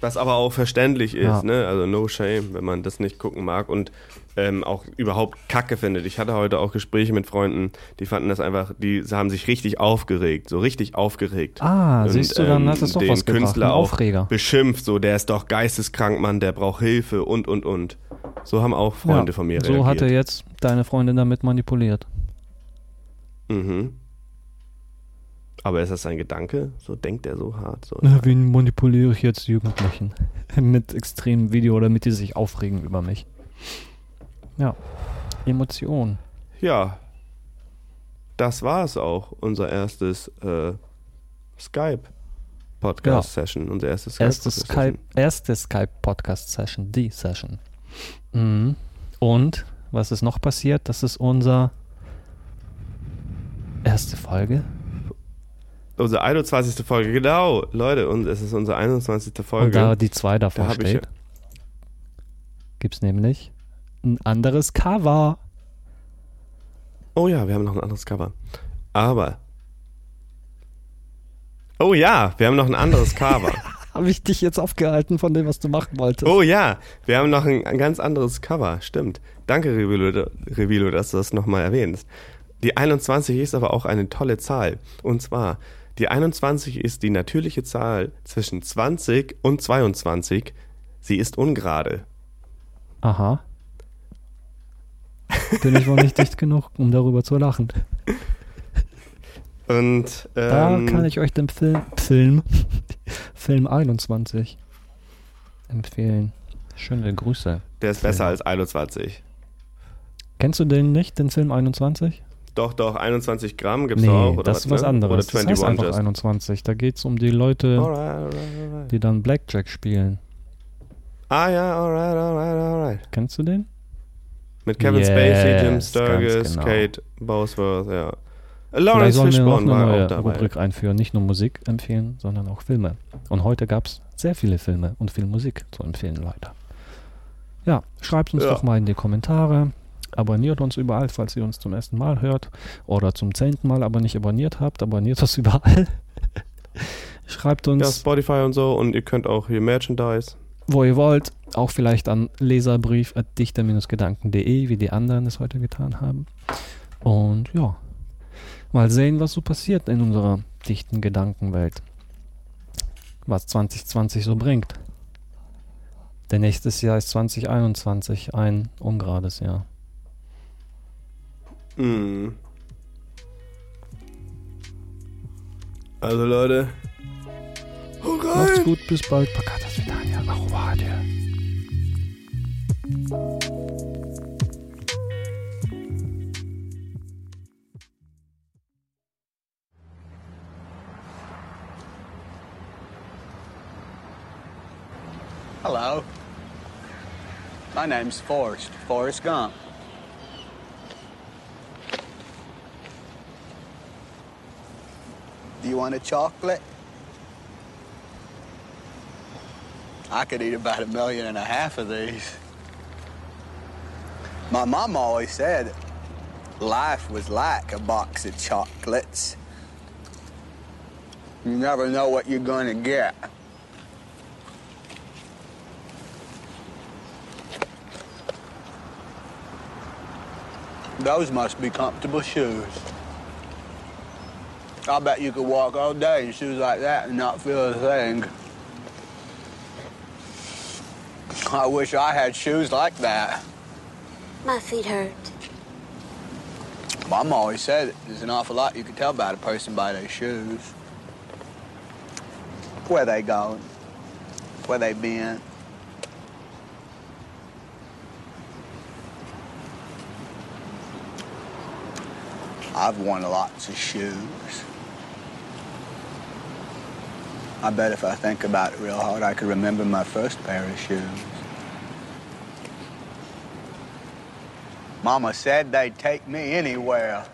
Speaker 6: Was aber auch verständlich ist,
Speaker 5: Ja.
Speaker 6: ne? Also no shame, wenn man das nicht gucken mag und ähm, auch überhaupt Kacke findet. Ich hatte heute auch Gespräche mit Freunden, die fanden das einfach, die haben sich richtig aufgeregt, so richtig aufgeregt.
Speaker 5: Ah,
Speaker 6: Und,
Speaker 5: siehst du, dann
Speaker 6: ähm,
Speaker 5: hat es doch
Speaker 6: den
Speaker 5: was gebracht.
Speaker 6: Künstler auch
Speaker 5: Aufreger.
Speaker 6: beschimpft, so der ist doch geisteskrank, Mann, der braucht Hilfe und und und. So haben auch Freunde
Speaker 5: Ja,
Speaker 6: von mir
Speaker 5: So
Speaker 6: reagiert.
Speaker 5: hat er jetzt deine Freundin damit manipuliert.
Speaker 6: Mhm. Aber ist das sein Gedanke? So denkt er so hart. So.
Speaker 5: Na, wen manipuliere ich jetzt Jugendlichen? Mit extremem Video, damit die sich aufregen über mich. Ja. Emotion.
Speaker 6: Ja. Das war es auch, unser erstes äh, Skype-Podcast-Session. Unser erstes
Speaker 5: Erste
Speaker 6: Skype-Podcast-Session.
Speaker 5: Skype, erste Skype-Podcast-Session, die Session. Mhm. Und was ist noch passiert? Das ist unser erste Folge.
Speaker 6: Unsere 21. Folge, genau. Leute, und es ist unsere 21. Folge.
Speaker 5: Und da die zwei davor
Speaker 6: Da
Speaker 5: steht, gibt es nämlich ein anderes Cover.
Speaker 6: oh ja, wir haben noch ein anderes Cover. Aber. Oh ja, wir haben noch ein anderes Cover.
Speaker 5: Habe ich dich jetzt aufgehalten von dem, was du machen wolltest?
Speaker 6: Oh ja, wir haben noch ein, ein ganz anderes Cover, stimmt. Danke, Revilo, Revilo dass du das nochmal erwähnst. Die 21 ist aber auch eine tolle Zahl. Und zwar, die 21 ist die natürliche Zahl zwischen 20 und 22. Sie ist ungerade.
Speaker 5: Aha. Bin ich wohl nicht dicht genug, um darüber zu lachen.
Speaker 6: Und
Speaker 5: Da
Speaker 6: ähm,
Speaker 5: kann ich euch den Film, Film, Film 21 empfehlen. Schöne Grüße.
Speaker 6: der ist besser als 21.
Speaker 5: Kennst du den nicht, den Film 21?
Speaker 6: Doch, doch, 21 Gramm gibt's auch. Oder
Speaker 5: das ist was
Speaker 6: ne?
Speaker 5: anderes.
Speaker 6: Oder
Speaker 5: das heißt
Speaker 6: 21
Speaker 5: einfach
Speaker 6: just.
Speaker 5: 21. Da geht es um die Leute,
Speaker 6: Alright, alright, alright.
Speaker 5: die dann Blackjack spielen.
Speaker 6: Ah ja, alright, alright, alright.
Speaker 5: Kennst du den?
Speaker 6: Mit Kevin
Speaker 5: Yes,
Speaker 6: Spacey, Jim Sturgis,
Speaker 5: genau.
Speaker 6: Kate Bosworth, ja. Lawrence Fishburne
Speaker 5: eine
Speaker 6: war
Speaker 5: neue
Speaker 6: auch dabei.
Speaker 5: Rubrik einführen. Nicht nur Musik empfehlen, sondern auch Filme. Und heute gab es sehr viele Filme und viel Musik zu empfehlen, Leute. Ja, schreibt uns
Speaker 6: Ja.
Speaker 5: doch mal in die Kommentare. Abonniert uns überall, falls ihr uns zum ersten Mal hört. Oder zum zehnten Mal aber nicht abonniert habt. Abonniert uns überall. schreibt uns,
Speaker 6: Ja, Spotify und so und ihr könnt auch hier Merchandise.
Speaker 5: wo ihr wollt. Auch vielleicht an leserbrief.dichter-gedanken.de, wie die anderen es heute getan haben. Und ja, mal sehen, was so passiert in unserer dichten Gedankenwelt. Was 2020 so bringt. Denn nächstes Jahr ist 2021 ein ungerades Jahr.
Speaker 6: Mhm. Also Leute.
Speaker 5: Macht's gut, bis bald. Pakata Svidania. Au revoir, adieu.
Speaker 7: Hello. My name's Forrest, Forrest Gump. Do you want a chocolate? I could eat about a million and a half of these. My mom always said life was like a box of chocolates. You never know what you're going to get. Those must be comfortable shoes. I bet you could walk all day in shoes like that and not feel a thing. I wish I had shoes like that.
Speaker 8: My feet hurt.
Speaker 7: Mom always said there's an awful lot you can tell about a person by their shoes. Where they going, where they been. I've worn lots of shoes. I bet if I think about it real hard, I could remember my first pair of shoes. Mama said they'd take me anywhere.